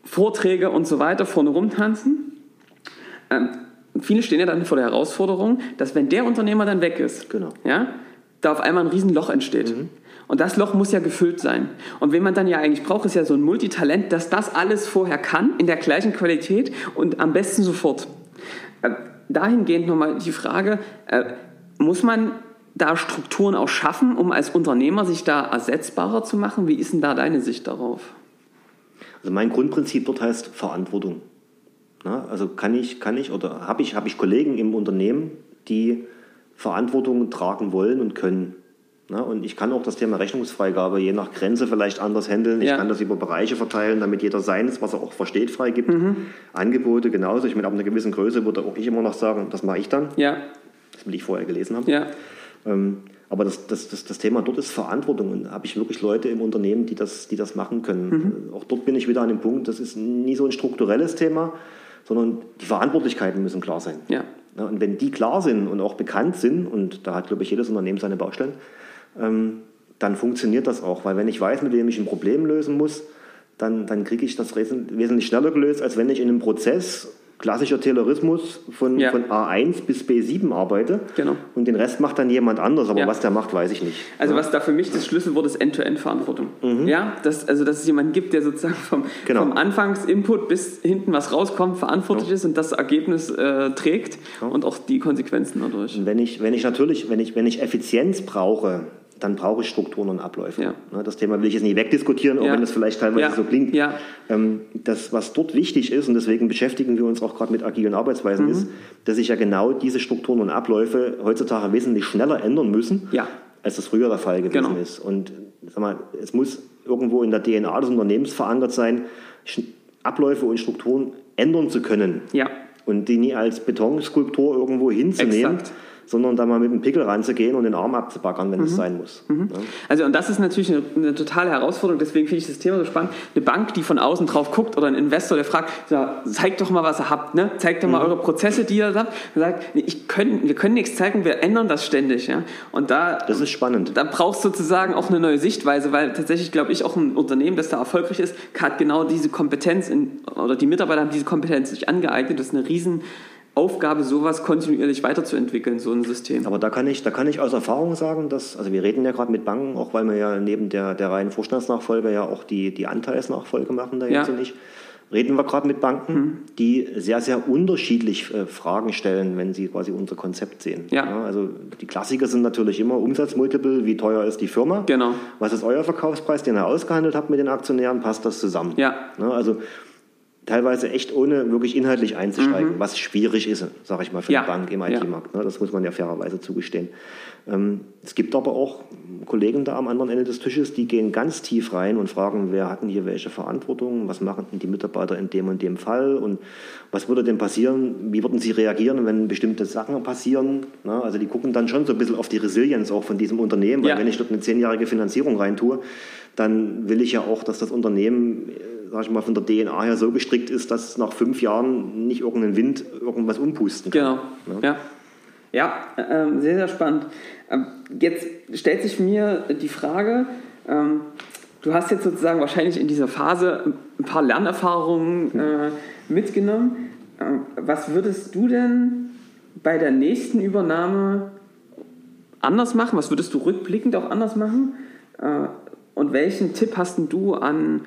S2: Vorträge und so weiter vorne rumtanzen. Ähm, viele stehen ja dann vor der Herausforderung, dass wenn der Unternehmer dann weg ist, genau. ja, da auf einmal ein Riesenloch entsteht. Mhm. Und das Loch muss ja gefüllt sein. Und wen man dann ja eigentlich braucht, ist ja so ein Multitalent, dass das alles vorher kann, in der gleichen Qualität und am besten sofort. Äh, dahingehend nochmal die Frage, äh, muss man da Strukturen auch schaffen, um als Unternehmer sich da ersetzbarer zu machen? Wie ist denn da deine Sicht darauf?
S3: Also mein Grundprinzip dort heißt Verantwortung. Na, also kann ich, kann ich oder habe ich, hab ich Kollegen im Unternehmen, die Verantwortung tragen wollen und können. Na, und ich kann auch das Thema Rechnungsfreigabe je nach Grenze vielleicht anders handeln. Ich ja. kann das über Bereiche verteilen, damit jeder seines, was er auch versteht, freigibt. Mhm. Angebote genauso. Ich meine, ab einer gewissen Größe würde auch ich immer noch sagen, das mache ich dann. Ja. Das will ich vorher gelesen haben. Ja. Ähm, aber das, das, das, das, Thema dort ist Verantwortung und habe ich wirklich Leute im Unternehmen, die das, die das machen können. Mhm. Auch dort bin ich wieder an dem Punkt, das ist nie so ein strukturelles Thema, sondern die Verantwortlichkeiten müssen klar sein. Ja. Ja, und wenn die klar sind und auch bekannt sind, und da hat, glaube ich, jedes Unternehmen seine Baustellen, ähm, dann funktioniert das auch. Weil wenn ich weiß, mit wem ich ein Problem lösen muss, dann, dann kriege ich das wesentlich schneller gelöst, als wenn ich in einem Prozess klassischer Taylorismus von, ja. von A1 bis B7 arbeite. Genau. Und den Rest macht dann jemand anders. Aber ja. was der macht, weiß ich nicht.
S2: Also ja. was da für mich das Schlüsselwort ist End-to-End-Verantwortung. Mhm. Ja, dass, also dass es jemanden gibt, der sozusagen vom, genau. vom Anfangsinput bis hinten was rauskommt, verantwortlich ist und das Ergebnis äh, trägt und auch die Konsequenzen dadurch.
S3: Und wenn ich, wenn ich natürlich, wenn ich, wenn ich Effizienz brauche, dann brauche ich Strukturen und Abläufe. Ja. Ne, das Thema will ich jetzt nicht wegdiskutieren, auch ja. wenn das vielleicht teilweise ja. so klingt. Ähm, das, was dort wichtig ist, und deswegen beschäftigen wir uns auch gerade mit agilen Arbeitsweisen, mhm. ist, dass sich ja genau diese Strukturen und Abläufe heutzutage wesentlich schneller ändern müssen, als das früher der Fall gewesen genau. ist. Und sag mal, es muss irgendwo in der DNA des Unternehmens verankert sein, Abläufe und Strukturen ändern zu können. Und die nie als Betonskulptur irgendwo hinzunehmen. Exakt sondern da mal mit dem Pickel ranzugehen und den Arm abzubaggern, wenn mhm. es sein muss.
S2: Mhm. Ja. Also und das ist natürlich eine, eine, totale Herausforderung, deswegen finde ich das Thema so spannend. Eine Bank, die von außen drauf guckt oder ein Investor, der fragt, ja, zeigt doch mal, was ihr habt, ne? zeigt doch mal mhm. eure Prozesse, die ihr habt. Und sagt, ich können, wir können nichts zeigen, wir ändern das ständig. Ja? Und da,
S3: das ist spannend.
S2: Da brauchst du sozusagen auch eine neue Sichtweise, weil tatsächlich glaube ich auch ein Unternehmen, das da erfolgreich ist, hat genau diese Kompetenz in, oder die Mitarbeiter haben diese Kompetenz sich angeeignet. Das ist eine riesen Aufgabe, sowas kontinuierlich weiterzuentwickeln, so ein System.
S3: Aber da kann ich, da kann ich aus Erfahrung sagen, dass, also wir reden ja gerade mit Banken, auch weil wir ja neben der, der reinen Vorstandsnachfolge ja auch die, die Anteilsnachfolge machen da ja. jetzt nicht. Reden wir gerade mit Banken, mhm. die sehr, sehr unterschiedlich äh, Fragen stellen, wenn sie quasi unser Konzept sehen. Ja. ja. also die Klassiker sind natürlich immer Umsatzmultiple, wie teuer ist die Firma? Genau. Was ist euer Verkaufspreis, den ihr ausgehandelt habt mit den Aktionären? Passt das zusammen? Ja. ja also teilweise echt ohne wirklich inhaltlich einzusteigen, mhm. was schwierig ist, sage ich mal, für ja. eine Bank im IT-Markt. Ne? Das muss man ja fairerweise zugestehen. Ähm, es gibt aber auch Kollegen da am anderen Ende des Tisches, die gehen ganz tief rein und fragen, wer hat denn hier welche Verantwortung, was machen denn die Mitarbeiter in dem und dem Fall und was würde denn passieren, wie würden sie reagieren, wenn bestimmte Sachen passieren. Ne? Also die gucken dann schon so ein bisschen auf die Resilienz auch von diesem Unternehmen, weil ja. wenn ich dort eine zehnjährige Finanzierung reintue, dann will ich ja auch, dass das Unternehmen sag ich mal, von der DNA her so gestrickt ist, dass nach fünf Jahren nicht irgendein Wind irgendwas umpusten
S2: kann. Genau. Ja, ja, ja äh, sehr, sehr spannend. Ähm, jetzt stellt sich mir die Frage, ähm, du hast jetzt sozusagen wahrscheinlich in dieser Phase ein paar Lernerfahrungen äh, mitgenommen. Äh, was würdest du denn bei der nächsten Übernahme anders machen? Was würdest du rückblickend auch anders machen? Äh, und welchen Tipp hast du an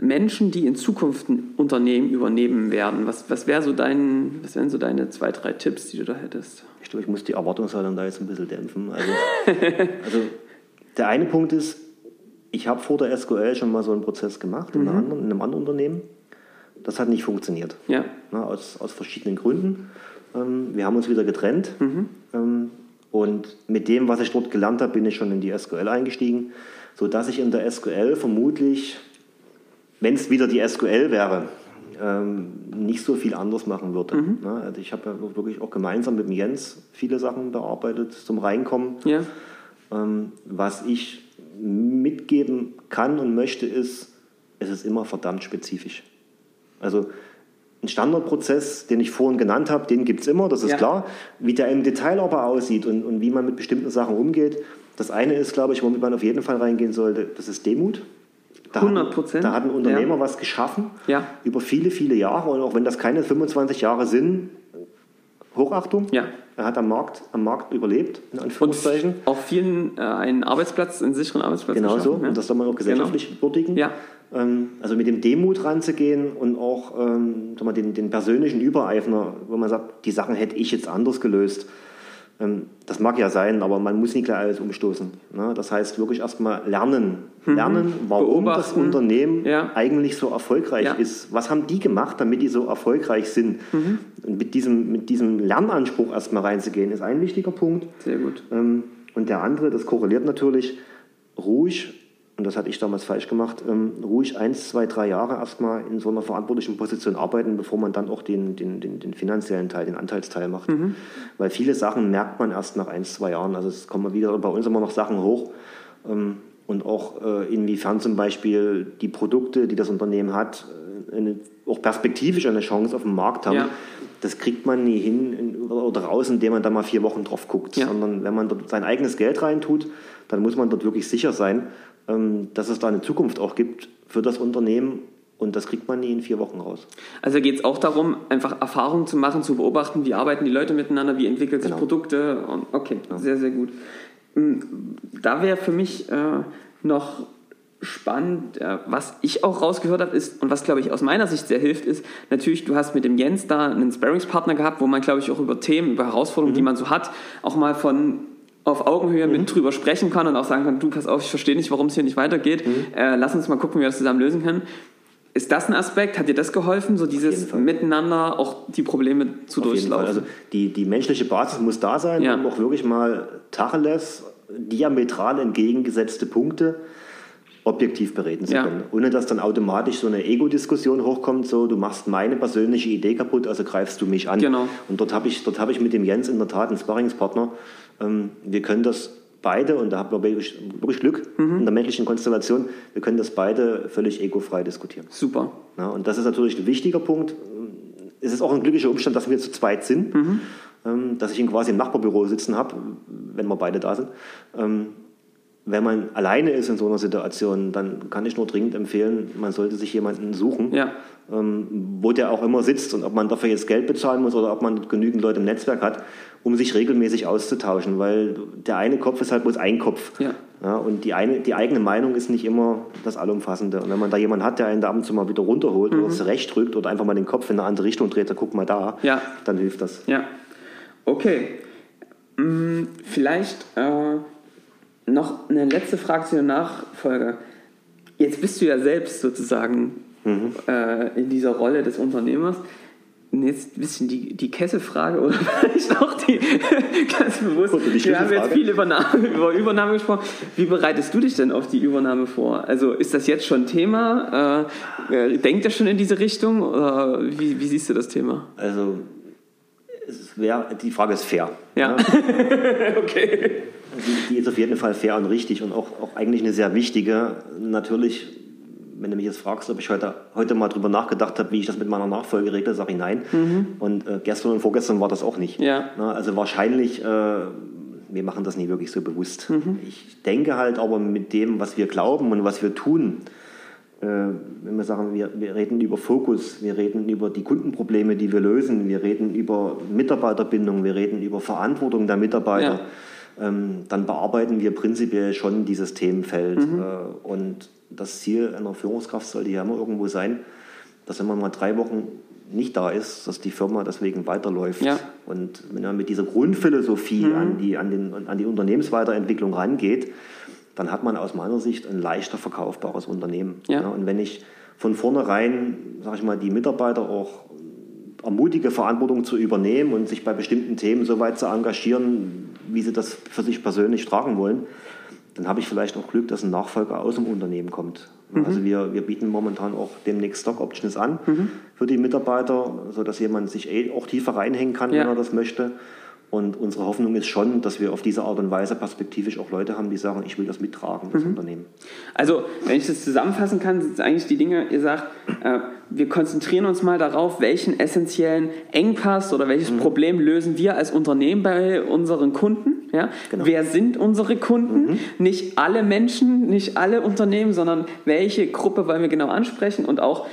S2: Menschen, die in Zukunft ein Unternehmen übernehmen werden, was, was, wär so dein, was wären so deine zwei, drei Tipps, die du da hättest?
S3: Ich glaube, ich muss die Erwartungshaltung da jetzt ein bisschen dämpfen. Also, also der eine Punkt ist, ich habe vor der SQL schon mal so einen Prozess gemacht in, mhm. anderen, in einem anderen Unternehmen. Das hat nicht funktioniert. Ja. Na, aus, aus verschiedenen Gründen. Ähm, wir haben uns wieder getrennt. Mhm. Ähm, und mit dem, was ich dort gelernt habe, bin ich schon in die SQL eingestiegen, sodass ich in der SQL vermutlich wenn es wieder die SQL wäre, ähm, nicht so viel anders machen würde. Mhm. Ne? Also ich habe ja wirklich auch gemeinsam mit dem Jens viele Sachen bearbeitet zum Reinkommen. Ja. Ähm, was ich mitgeben kann und möchte, ist, es ist immer verdammt spezifisch. Also ein Standardprozess, den ich vorhin genannt habe, den gibt es immer, das ist ja. klar. Wie der im Detail aber aussieht und, und wie man mit bestimmten Sachen umgeht, das eine ist, glaube ich, womit man auf jeden Fall reingehen sollte, das ist Demut. Da 100 Prozent. Da hat ein Unternehmer ja. was geschaffen ja. über viele, viele Jahre. Und auch wenn das keine 25 Jahre sind, Hochachtung. Ja. Er hat am Markt, am Markt überlebt,
S2: in Anführungszeichen. Und auch vielen äh, einen Arbeitsplatz, einen sicheren Arbeitsplatz
S3: Genau so. Ja. Und das soll man auch gesellschaftlich genau. würdigen. Ja. Ähm, also mit dem Demut ranzugehen und auch ähm, mal, den, den persönlichen Übereifner, wo man sagt, die Sachen hätte ich jetzt anders gelöst. Ähm, das mag ja sein, aber man muss nicht gleich alles umstoßen. Ne? Das heißt wirklich erstmal lernen. Mhm. Lernen, warum Beobachten. das Unternehmen ja. eigentlich so erfolgreich ja. ist. Was haben die gemacht, damit die so erfolgreich sind? Mhm. Und mit diesem, mit diesem Lernanspruch erstmal reinzugehen, ist ein wichtiger Punkt.
S2: Sehr gut.
S3: Ähm, und der andere, das korreliert natürlich, ruhig und das hatte ich damals falsch gemacht, ähm, ruhig eins, zwei, drei Jahre erstmal in so einer verantwortlichen Position arbeiten, bevor man dann auch den, den, den, den finanziellen Teil, den Anteilsteil macht. Mhm. Weil viele Sachen merkt man erst nach eins, zwei Jahren. Also es kommen wieder bei uns immer noch Sachen hoch. Ähm, und auch äh, inwiefern zum Beispiel die Produkte, die das Unternehmen hat, äh, eine, auch perspektivisch eine Chance auf dem Markt haben. Ja das kriegt man nie hin in, oder raus, indem man da mal vier Wochen drauf guckt, ja. sondern wenn man dort sein eigenes Geld reintut, dann muss man dort wirklich sicher sein, dass es da eine Zukunft auch gibt für das Unternehmen und das kriegt man nie in vier Wochen raus.
S2: Also geht es auch darum, einfach Erfahrungen zu machen, zu beobachten, wie arbeiten die Leute miteinander, wie entwickeln sich genau. Produkte. Und, okay, ja. sehr, sehr gut. Hm, da wäre für mich äh, noch spannend, äh, was ich auch rausgehört habe, ist, und was, glaube ich, aus meiner Sicht sehr hilft, ist, natürlich, du hast mit dem Jens da einen Sparringspartner gehabt, wo man, glaube ich, auch über Themen, über Herausforderungen, mhm. die man so hat, auch mal von auf Augenhöhe mhm. mit drüber sprechen kann und auch sagen kann, du, pass auf, ich verstehe nicht, warum es hier nicht weitergeht, mhm. äh, lass uns mal gucken, wie wir das zusammen lösen können. Ist das ein Aspekt? Hat dir das geholfen, so dieses Miteinander auch die Probleme zu
S3: auf
S2: durchlaufen?
S3: Also die, die menschliche Basis muss da sein, ja. um auch wirklich mal Tacheles, diametral entgegengesetzte Punkte objektiv bereden zu können. Ja. Ohne dass dann automatisch so eine Ego-Diskussion hochkommt, so du machst meine persönliche Idee kaputt, also greifst du mich an.
S2: Genau.
S3: Und dort habe ich, hab ich mit dem Jens in der Tat einen Sparringspartner. Ähm, wir können das beide, und da haben wir wirklich, wirklich Glück mhm. in der menschlichen Konstellation, wir können das beide völlig egofrei diskutieren.
S2: Super.
S3: Ja, und das ist natürlich ein wichtiger Punkt. Es ist auch ein glücklicher Umstand, dass wir zu zweit sind, mhm. ähm, dass ich ihn quasi im Nachbarbüro sitzen habe, wenn wir beide da sind. Ähm, wenn man alleine ist in so einer Situation, dann kann ich nur dringend empfehlen, man sollte sich jemanden suchen,
S2: ja.
S3: wo der auch immer sitzt und ob man dafür jetzt Geld bezahlen muss oder ob man genügend Leute im Netzwerk hat, um sich regelmäßig auszutauschen, weil der eine Kopf ist halt bloß ein Kopf.
S2: Ja.
S3: Ja, und die, eine, die eigene Meinung ist nicht immer das Allumfassende. Und wenn man da jemanden hat, der einen da ab und zu mal wieder runterholt mhm. oder zurechtdrückt oder einfach mal den Kopf in eine andere Richtung dreht, dann guck mal da,
S2: ja.
S3: dann hilft das.
S2: Ja, okay. Hm, vielleicht äh noch eine letzte Frage zu der Nachfolge. Jetzt bist du ja selbst sozusagen mhm. äh, in dieser Rolle des Unternehmers. Jetzt ein bisschen die, die Kesselfrage oder vielleicht auch die ganz bewusst. Wir haben jetzt viel über, Name, über Übernahme gesprochen. Wie bereitest du dich denn auf die Übernahme vor? Also ist das jetzt schon Thema? Äh, denkt er schon in diese Richtung? Oder wie, wie siehst du das Thema?
S3: Also wär, die Frage ist fair.
S2: Ja.
S3: ja. okay. Die, die, ist auf jeden Fall fair und richtig und auch, auch eigentlich eine sehr wichtige. Natürlich, wenn du mich jetzt fragst, ob ich heute, heute mal drüber nachgedacht habe, wie ich das mit meiner Nachfolge regle, sage ich nein. Mhm. Und äh, gestern und vorgestern war das auch nicht.
S2: Ja.
S3: Na, also wahrscheinlich, äh, wir machen das nie wirklich so bewusst. Mhm. Ich denke halt aber mit dem, was wir glauben und was wir tun, äh, wenn wir sagen, wir, wir reden über Fokus, wir reden über die Kundenprobleme, die wir lösen, wir reden über Mitarbeiterbindung, wir reden über Verantwortung der Mitarbeiter, ja. ähm, dann bearbeiten wir prinzipiell schon dieses Themenfeld. Mhm. Äh, und das Ziel einer Führungskraft sollte ja immer irgendwo sein, dass wenn man mal drei Wochen nicht da ist, dass die Firma deswegen weiterläuft.
S2: Ja.
S3: Und wenn man mit dieser Grundphilosophie mhm. an, die, an, den, an die Unternehmensweiterentwicklung rangeht, dann hat man aus meiner Sicht ein leichter verkaufbares Unternehmen.
S2: Ja. Ja,
S3: und wenn ich von vornherein, sage ich mal, die Mitarbeiter auch ermutige, Verantwortung zu übernehmen und sich bei bestimmten Themen so weit zu engagieren, wie sie das für sich persönlich tragen wollen, dann habe ich vielleicht auch Glück, dass ein Nachfolger aus dem Unternehmen kommt. Mhm. Also wir, wir bieten momentan auch demnächst Stock Options an mhm. für die Mitarbeiter, sodass jemand sich eh auch tiefer reinhängen kann, ja. wenn er das möchte. Und unsere Hoffnung ist schon, dass wir auf diese Art und Weise perspektivisch auch Leute haben, die sagen, ich will das mittragen, das mhm. Unternehmen.
S2: Also, wenn ich das zusammenfassen kann, sind eigentlich die Dinge, ihr sagt, äh, wir konzentrieren uns mal darauf, welchen essentiellen Engpass oder welches mhm. Problem lösen wir als Unternehmen bei unseren Kunden. Ja? Genau. Wer sind unsere Kunden? Mhm. Nicht alle Menschen, nicht alle Unternehmen, sondern welche Gruppe wollen wir genau ansprechen und auch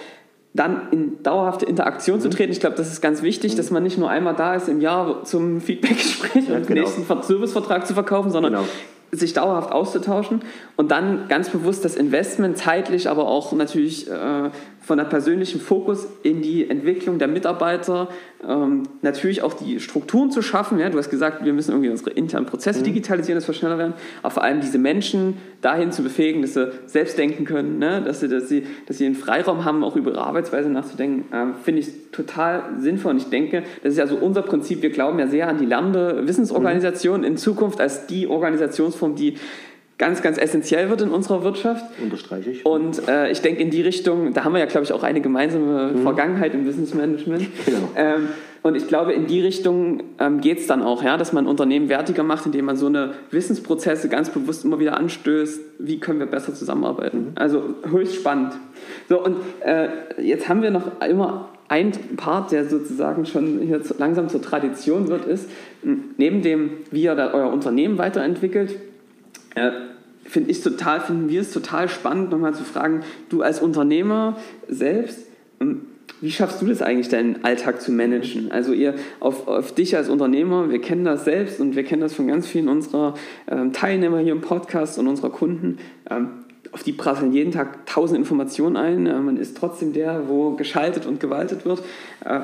S2: dann in dauerhafte Interaktion mhm. zu treten. Ich glaube, das ist ganz wichtig, mhm. dass man nicht nur einmal da ist im Jahr zum Feedbackgespräch ja, und genau. den nächsten Servicevertrag zu verkaufen, sondern genau sich dauerhaft auszutauschen und dann ganz bewusst das Investment zeitlich, aber auch natürlich äh, von der persönlichen Fokus in die Entwicklung der Mitarbeiter, ähm, natürlich auch die Strukturen zu schaffen. Ja? Du hast gesagt, wir müssen irgendwie unsere internen Prozesse mhm. digitalisieren, dass wir schneller werden, aber vor allem diese Menschen dahin zu befähigen, dass sie selbst denken können, ne? dass, sie, dass, sie, dass sie einen Freiraum haben, auch über ihre Arbeitsweise nachzudenken, äh, finde ich total sinnvoll. Und ich denke, das ist ja so unser Prinzip. Wir glauben ja sehr an die lernende Wissensorganisation mhm. in Zukunft als die Organisationsform, die ganz, ganz essentiell wird in unserer Wirtschaft.
S3: Unterstreiche ich.
S2: Und äh, ich denke in die Richtung, da haben wir ja, glaube ich, auch eine gemeinsame mhm. Vergangenheit im Wissensmanagement. Genau. Ähm, und ich glaube, in die Richtung ähm, geht es dann auch, ja, dass man Unternehmen wertiger macht, indem man so eine Wissensprozesse ganz bewusst immer wieder anstößt, wie können wir besser zusammenarbeiten. Mhm. Also höchst spannend. So, und äh, jetzt haben wir noch immer ein Part, der sozusagen schon hier langsam zur Tradition wird, ist, neben dem, wie ihr da euer Unternehmen weiterentwickelt, äh, finde ich total, finden wir es total spannend, nochmal zu fragen, du als Unternehmer selbst, wie schaffst du das eigentlich, deinen Alltag zu managen? Also ihr auf, auf dich als Unternehmer, wir kennen das selbst und wir kennen das von ganz vielen unserer ähm, Teilnehmer hier im Podcast und unserer Kunden. Ähm, auf die prasseln jeden Tag tausend Informationen ein. Äh, man ist trotzdem der, wo geschaltet und gewaltet wird. Äh,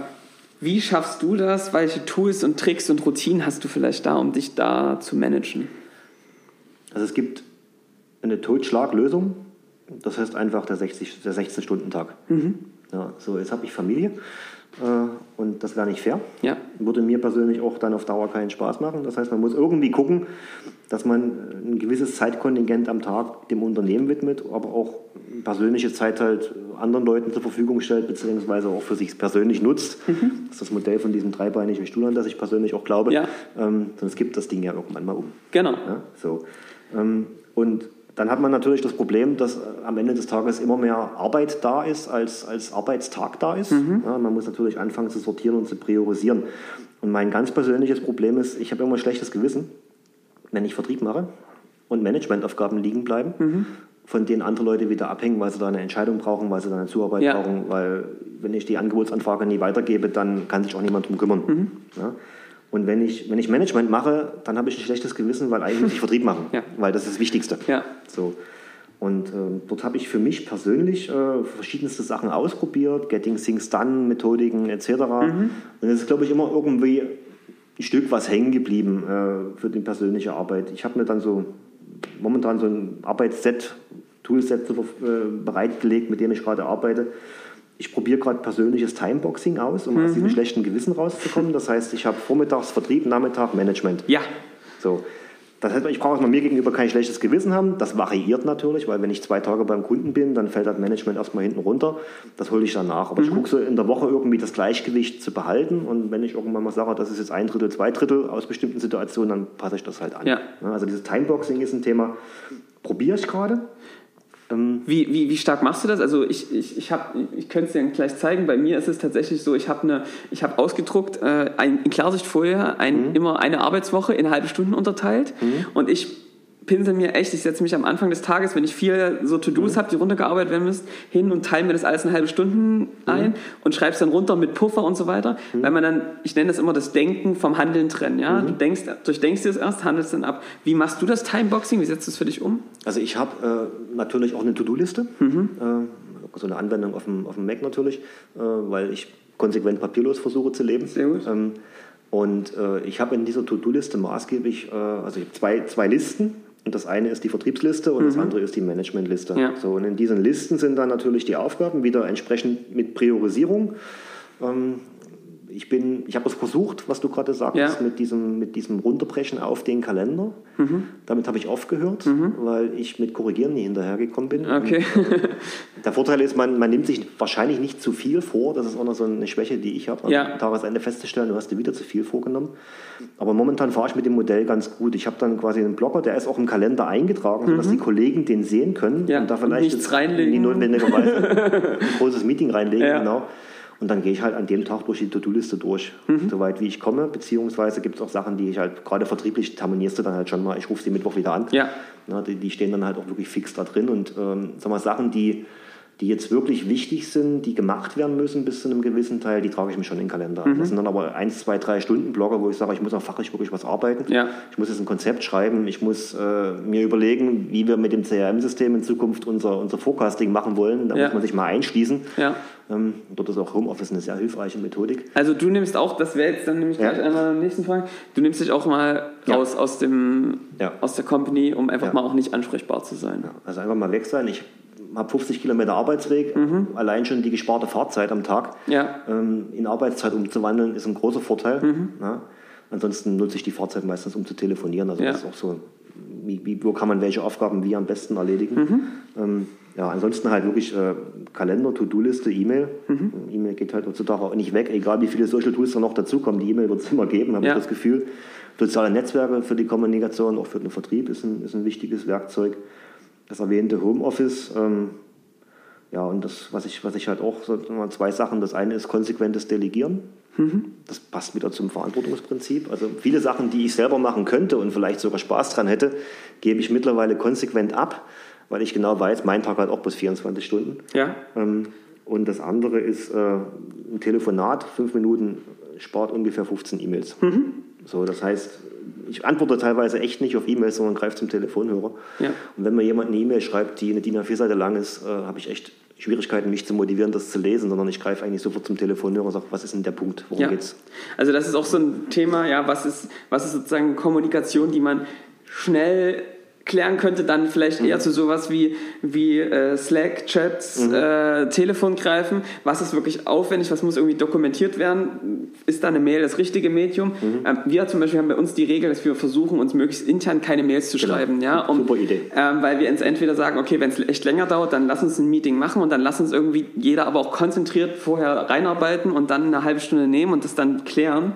S2: wie schaffst du das? Welche Tools und Tricks und Routinen hast du vielleicht da, um dich da zu managen?
S3: Also es gibt eine Totschlaglösung. Das heißt einfach der, der 16-Stunden-Tag. Mhm. Ja, so, jetzt habe ich Familie äh, und das wäre nicht fair. Ja. Würde mir persönlich auch dann auf Dauer keinen Spaß machen. Das heißt, man muss irgendwie gucken, dass man ein gewisses Zeitkontingent am Tag dem Unternehmen widmet, aber auch persönliche Zeit halt anderen Leuten zur Verfügung stellt, beziehungsweise auch für sich persönlich nutzt. Mhm. Das ist das Modell von diesem dreibeinigen Stuhl, an das ich persönlich auch glaube. Ja. Ähm, sonst gibt das Ding ja irgendwann mal um.
S2: Genau.
S3: Ja, so. Ähm, und dann hat man natürlich das Problem, dass äh, am Ende des Tages immer mehr Arbeit da ist, als, als Arbeitstag da ist. Mhm. Ja, man muss natürlich anfangen zu sortieren und zu priorisieren. Und mein ganz persönliches Problem ist, ich habe immer ein schlechtes Gewissen, wenn ich Vertrieb mache und Managementaufgaben liegen bleiben, mhm. von denen andere Leute wieder abhängen, weil sie da eine Entscheidung brauchen, weil sie da eine Zuarbeit ja. brauchen, weil wenn ich die Angebotsanfrage nie weitergebe, dann kann sich auch niemand drum kümmern. Mhm. Ja? Und wenn ich, wenn ich Management mache, dann habe ich ein schlechtes Gewissen, weil eigentlich muss ich Vertrieb machen, ja. weil das ist das Wichtigste. Ja. So. Und äh, dort habe ich für mich persönlich äh, verschiedenste Sachen ausprobiert, Getting Things Done, Methodiken etc. Mhm. Und es ist, glaube ich, immer irgendwie ein Stück was hängen geblieben äh, für die persönliche Arbeit. Ich habe mir dann so momentan so ein Arbeitsset, Toolset äh, bereitgelegt, mit dem ich gerade arbeite ich probiere gerade persönliches Timeboxing aus, um mhm. aus diesem schlechten Gewissen rauszukommen. Das heißt, ich habe vormittags Vertrieb, Nachmittag Management.
S2: Ja.
S3: So. Das heißt, ich brauche mir gegenüber kein schlechtes Gewissen haben. Das variiert natürlich, weil wenn ich zwei Tage beim Kunden bin, dann fällt das Management erstmal hinten runter. Das hole ich dann nach. Aber mhm. ich gucke so in der Woche irgendwie das Gleichgewicht zu behalten. Und wenn ich irgendwann mal sage, das ist jetzt ein Drittel, zwei Drittel aus bestimmten Situationen, dann passe ich das halt an. Ja. Also dieses Timeboxing ist ein Thema, probiere ich gerade.
S2: Ähm, wie, wie, wie stark machst du das? Also ich, ich, ich, ich könnte es dir gleich zeigen. Bei mir ist es tatsächlich so, ich habe hab ausgedruckt, äh, ein, in Klarsichtfolie ein, mhm. immer eine Arbeitswoche in halbe Stunden unterteilt. Mhm. Und ich pinsel mir echt, ich setze mich am Anfang des Tages, wenn ich viel so To-Dos mhm. habe, die runtergearbeitet werden müssen, hin und teile mir das alles in halbe Stunden mhm. ein mhm. und schreibe es dann runter mit Puffer und so weiter, mhm. weil man dann, ich nenne das immer das Denken vom Handeln trennen. Ja? Mhm. Du denkst, durchdenkst dir das erst, handelst dann ab. Wie machst du das Timeboxing? Wie setzt du es für dich um?
S3: Also ich habe äh, natürlich auch eine To-Do-Liste, mhm. äh, so eine Anwendung auf dem, auf dem Mac natürlich, äh, weil ich konsequent papierlos versuche zu leben. Sehr gut. Ähm, und äh, ich habe in dieser To-Do-Liste maßgeblich, äh, also ich habe zwei, zwei Listen. Und das eine ist die Vertriebsliste und mhm. das andere ist die Managementliste. Ja. So, und in diesen Listen sind dann natürlich die Aufgaben wieder entsprechend mit Priorisierung. Ähm, ich bin, ich habe es versucht, was du gerade sagtest, ja. mit, diesem, mit diesem Runterbrechen auf den Kalender. Mhm. Damit habe ich aufgehört, mhm. weil ich mit Korrigieren nie hinterhergekommen bin.
S2: Okay.
S3: der Vorteil ist, man, man nimmt sich wahrscheinlich nicht zu viel vor. Das ist auch noch so eine Schwäche, die ich habe, ja. am Tagesende festzustellen, du hast dir wieder zu viel vorgenommen. Aber momentan fahre ich mit dem Modell ganz gut. Ich habe dann quasi einen Blogger, der ist auch im Kalender eingetragen, mhm. sodass die Kollegen den sehen können
S2: ja. und da vielleicht
S3: und nichts reinlegen. nie notwendigerweise ein großes Meeting reinlegen. Ja. Genau. Und dann gehe ich halt an dem Tag durch die To-Do-Liste durch, mhm. soweit wie ich komme. Beziehungsweise gibt es auch Sachen, die ich halt gerade vertrieblich terminierst du dann halt schon mal, ich rufe sie Mittwoch wieder an. Ja. Na, die, die, stehen dann halt auch wirklich fix da drin. Und ähm, sag mal, Sachen, die die jetzt wirklich wichtig sind, die gemacht werden müssen bis zu einem gewissen Teil, die trage ich mir schon in den Kalender. Mhm. Das sind dann aber eins, zwei, drei Stunden Blogger, wo ich sage, ich muss auch fachlich wirklich was arbeiten. Ja. Ich muss jetzt ein Konzept schreiben, ich muss äh, mir überlegen, wie wir mit dem CRM-System in Zukunft unser, unser Forecasting machen wollen. Da ja. muss man sich mal einschließen. Ja. Ähm, dort ist auch Homeoffice eine sehr hilfreiche Methodik.
S2: Also du nimmst auch, das wäre jetzt dann nämlich gleich einmal in der nächsten Frage, du nimmst dich auch mal raus aus, dem, aus der Company, um einfach mal auch nicht ansprechbar zu sein.
S3: Also einfach mal weg sein. Ich habe 50 Kilometer Arbeitsweg. Mhm. Allein schon die gesparte Fahrzeit am Tag ja. ähm, in Arbeitszeit umzuwandeln, ist ein großer Vorteil. Mhm. Ja. Ansonsten nutze ich die Fahrzeit meistens, um zu telefonieren. Also ja. das ist auch so wie, wie, wo kann man welche Aufgaben wie am besten erledigen.
S2: Mhm.
S3: Ähm, ja, ansonsten halt wirklich äh, Kalender, To-Do-Liste, E-Mail. E-Mail geht halt heutzutage auch nicht weg, egal wie viele Social Tools da noch dazukommen. Die E-Mail wird es immer geben, habe ich das Gefühl. Soziale Netzwerke für die Kommunikation, auch für den Vertrieb, ist ein, ist ein wichtiges Werkzeug. Das erwähnte Homeoffice. Ähm, ja, und das, was ich, was ich halt auch, zwei Sachen. Das eine ist konsequentes Delegieren. Das passt wieder zum Verantwortungsprinzip. Also viele Sachen, die ich selber machen könnte und vielleicht sogar Spaß dran hätte, gebe ich mittlerweile konsequent ab, weil ich genau weiß, mein Tag hat auch bis 24 Stunden.
S2: Ja.
S3: Ähm, Und das andere ist äh, ein Telefonat, fünf Minuten spart ungefähr 15 E-Mails. So, das heißt, ich antworte teilweise echt nicht auf E-Mails, sondern greife zum Telefonhörer.
S2: Ja.
S3: Und wenn mir jemand eine E-Mail schreibt, die eine DIN A4-Seite lang ist, äh, habe ich echt Schwierigkeiten, mich zu motivieren, das zu lesen, sondern ich greife eigentlich sofort zum Telefonhörer und sage, was ist denn der Punkt, worum
S2: Ja.
S3: geht's?
S2: Also das ist auch so ein Thema, ja, was ist, was ist sozusagen Kommunikation, die man schnell klären könnte, dann vielleicht
S3: Mhm.
S2: eher zu sowas wie, wie äh, Slack, Chats,
S3: Mhm.
S2: äh, Telefon greifen. Was ist wirklich aufwendig, was muss irgendwie dokumentiert werden? Ist da eine Mail das richtige Medium?
S3: Mhm.
S2: Ähm, wir zum Beispiel haben bei uns die Regel, dass wir versuchen, uns möglichst intern keine Mails zu
S3: Genau.
S2: schreiben. Ja, um,
S3: Super Idee.
S2: Ähm, weil wir uns entweder sagen, okay, wenn es echt länger dauert, dann lass uns ein Meeting machen und dann lass uns irgendwie jeder aber auch konzentriert vorher reinarbeiten und dann eine halbe Stunde nehmen und das dann klären.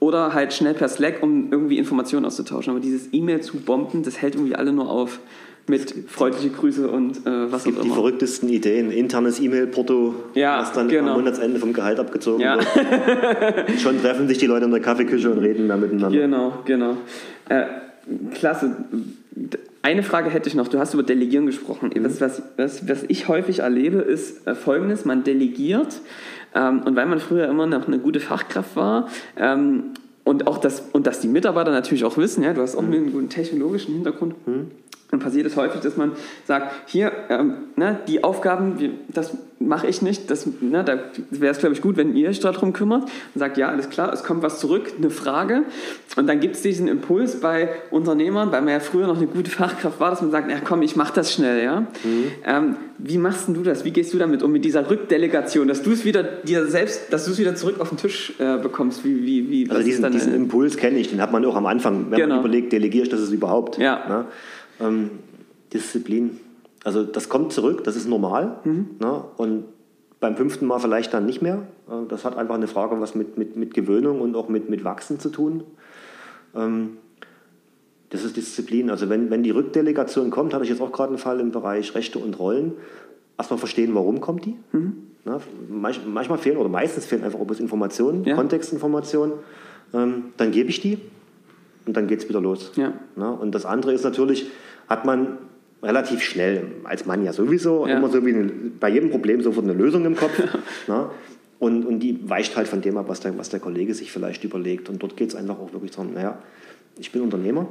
S2: Oder halt schnell per Slack, um irgendwie Informationen auszutauschen. Aber dieses E-Mail zu bomben, das hält irgendwie alle nur auf mit freundliche Grüße und äh, was
S3: Es gibt
S2: auch
S3: die
S2: immer.
S3: verrücktesten Ideen. Internes E-Mail-Porto,
S2: Ja,
S3: was dann
S2: genau.
S3: am Monatsende vom Gehalt abgezogen
S2: Ja.
S3: wird. Schon treffen sich die Leute in der Kaffeeküche und reden da miteinander.
S2: Genau, genau. Äh, klasse. Eine Frage hätte ich noch. Du hast über Delegieren gesprochen. Was, was, was, was ich häufig erlebe, ist äh, folgendes: Man delegiert und weil man früher immer noch eine gute Fachkraft war ähm, und auch das und dass die Mitarbeiter natürlich auch wissen, ja, du hast auch einen guten technologischen Hintergrund. Dann passiert es häufig, dass man sagt, hier, ähm, ne, die Aufgaben, das mache ich nicht, das, ne, da wäre es, glaube ich, gut, wenn ihr euch darum kümmert und sagt, ja, alles klar, es kommt was zurück, eine Frage. Und dann gibt es diesen Impuls bei Unternehmern, weil man ja früher noch eine gute Fachkraft war, dass man sagt, ja komm, ich mache das schnell. Ja? Ähm, wie machst denn du das? Wie gehst du damit um, mit dieser Rückdelegation, dass du es wieder dir selbst, dass du es wieder zurück auf den Tisch äh, bekommst? Wie, wie, wie,
S3: Also diesen, diesen Impuls kenne ich, den hat man auch am Anfang, wenn
S2: Genau.
S3: man überlegt, delegiere ich das überhaupt.
S2: Ja.
S3: Ne? Ähm, Disziplin. Also das kommt zurück, das ist normal.
S2: Mhm.
S3: Ne? Und beim fünften Mal vielleicht dann nicht mehr. Äh, Das hat einfach eine Frage, was mit, mit, mit Gewöhnung und auch mit, mit Wachsen zu tun. Ähm, das ist Disziplin. Also wenn, wenn die Rückdelegation kommt, hatte ich jetzt auch gerade einen Fall im Bereich Rechte und Rollen. Erstmal verstehen, warum kommt die. Ne? Manch, manchmal fehlen oder meistens fehlen einfach ob es Informationen,
S2: Ja.
S3: Kontextinformationen. Ähm, dann gebe ich die und dann geht es wieder los.
S2: Ja.
S3: Ne? Und das andere ist natürlich, hat man relativ schnell, als Mann ja sowieso,
S2: Ja.
S3: immer so wie eine, bei jedem Problem sofort eine Lösung im Kopf. ne? und, und die weicht halt von dem ab, was der, was der Kollege sich vielleicht überlegt. Und dort geht es einfach auch wirklich darum, naja, ich bin Unternehmer.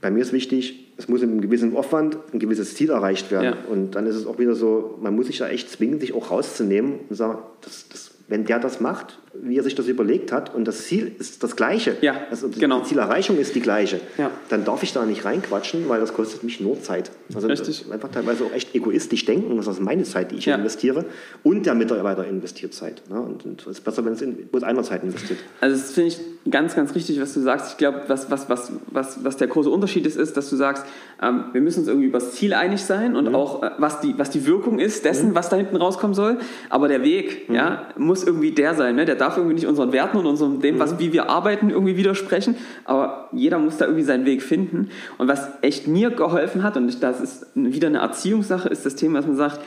S3: Bei mir ist wichtig, es muss in einem gewissen Aufwand ein gewisses Ziel erreicht werden.
S2: Ja.
S3: Und dann ist es auch wieder so, man muss sich da echt zwingen, sich auch rauszunehmen und sagen, das, das, wenn der das macht, wie er sich das überlegt hat und das Ziel ist das gleiche,
S2: Ja,
S3: also die,
S2: genau.
S3: die Zielerreichung ist die gleiche,
S2: Ja.
S3: dann darf ich da nicht reinquatschen, weil das kostet mich nur Zeit. Also
S2: Richtig.
S3: einfach teilweise auch echt egoistisch denken, das ist meine Zeit, die ich
S2: Ja.
S3: investiere und der Mitarbeiter investiert Zeit. Ne? Und, es ist besser, wenn es in bloß einer Zeit investiert.
S2: Also das finde ich ganz, ganz richtig, was du sagst. Ich glaube, was, was, was, was, was der große Unterschied ist, ist, dass du sagst, ähm, wir müssen uns irgendwie über das Ziel einig sein und auch, äh, was, die, was die Wirkung ist dessen, was da hinten rauskommen soll. Aber der Weg ja, muss irgendwie der sein. Ne? Der darf irgendwie nicht unseren Werten und unserem, dem, was, wie wir arbeiten, irgendwie widersprechen. Aber jeder muss da irgendwie seinen Weg finden. Und was echt mir geholfen hat, und das ist wieder eine Erziehungssache, ist das Thema, dass man sagt,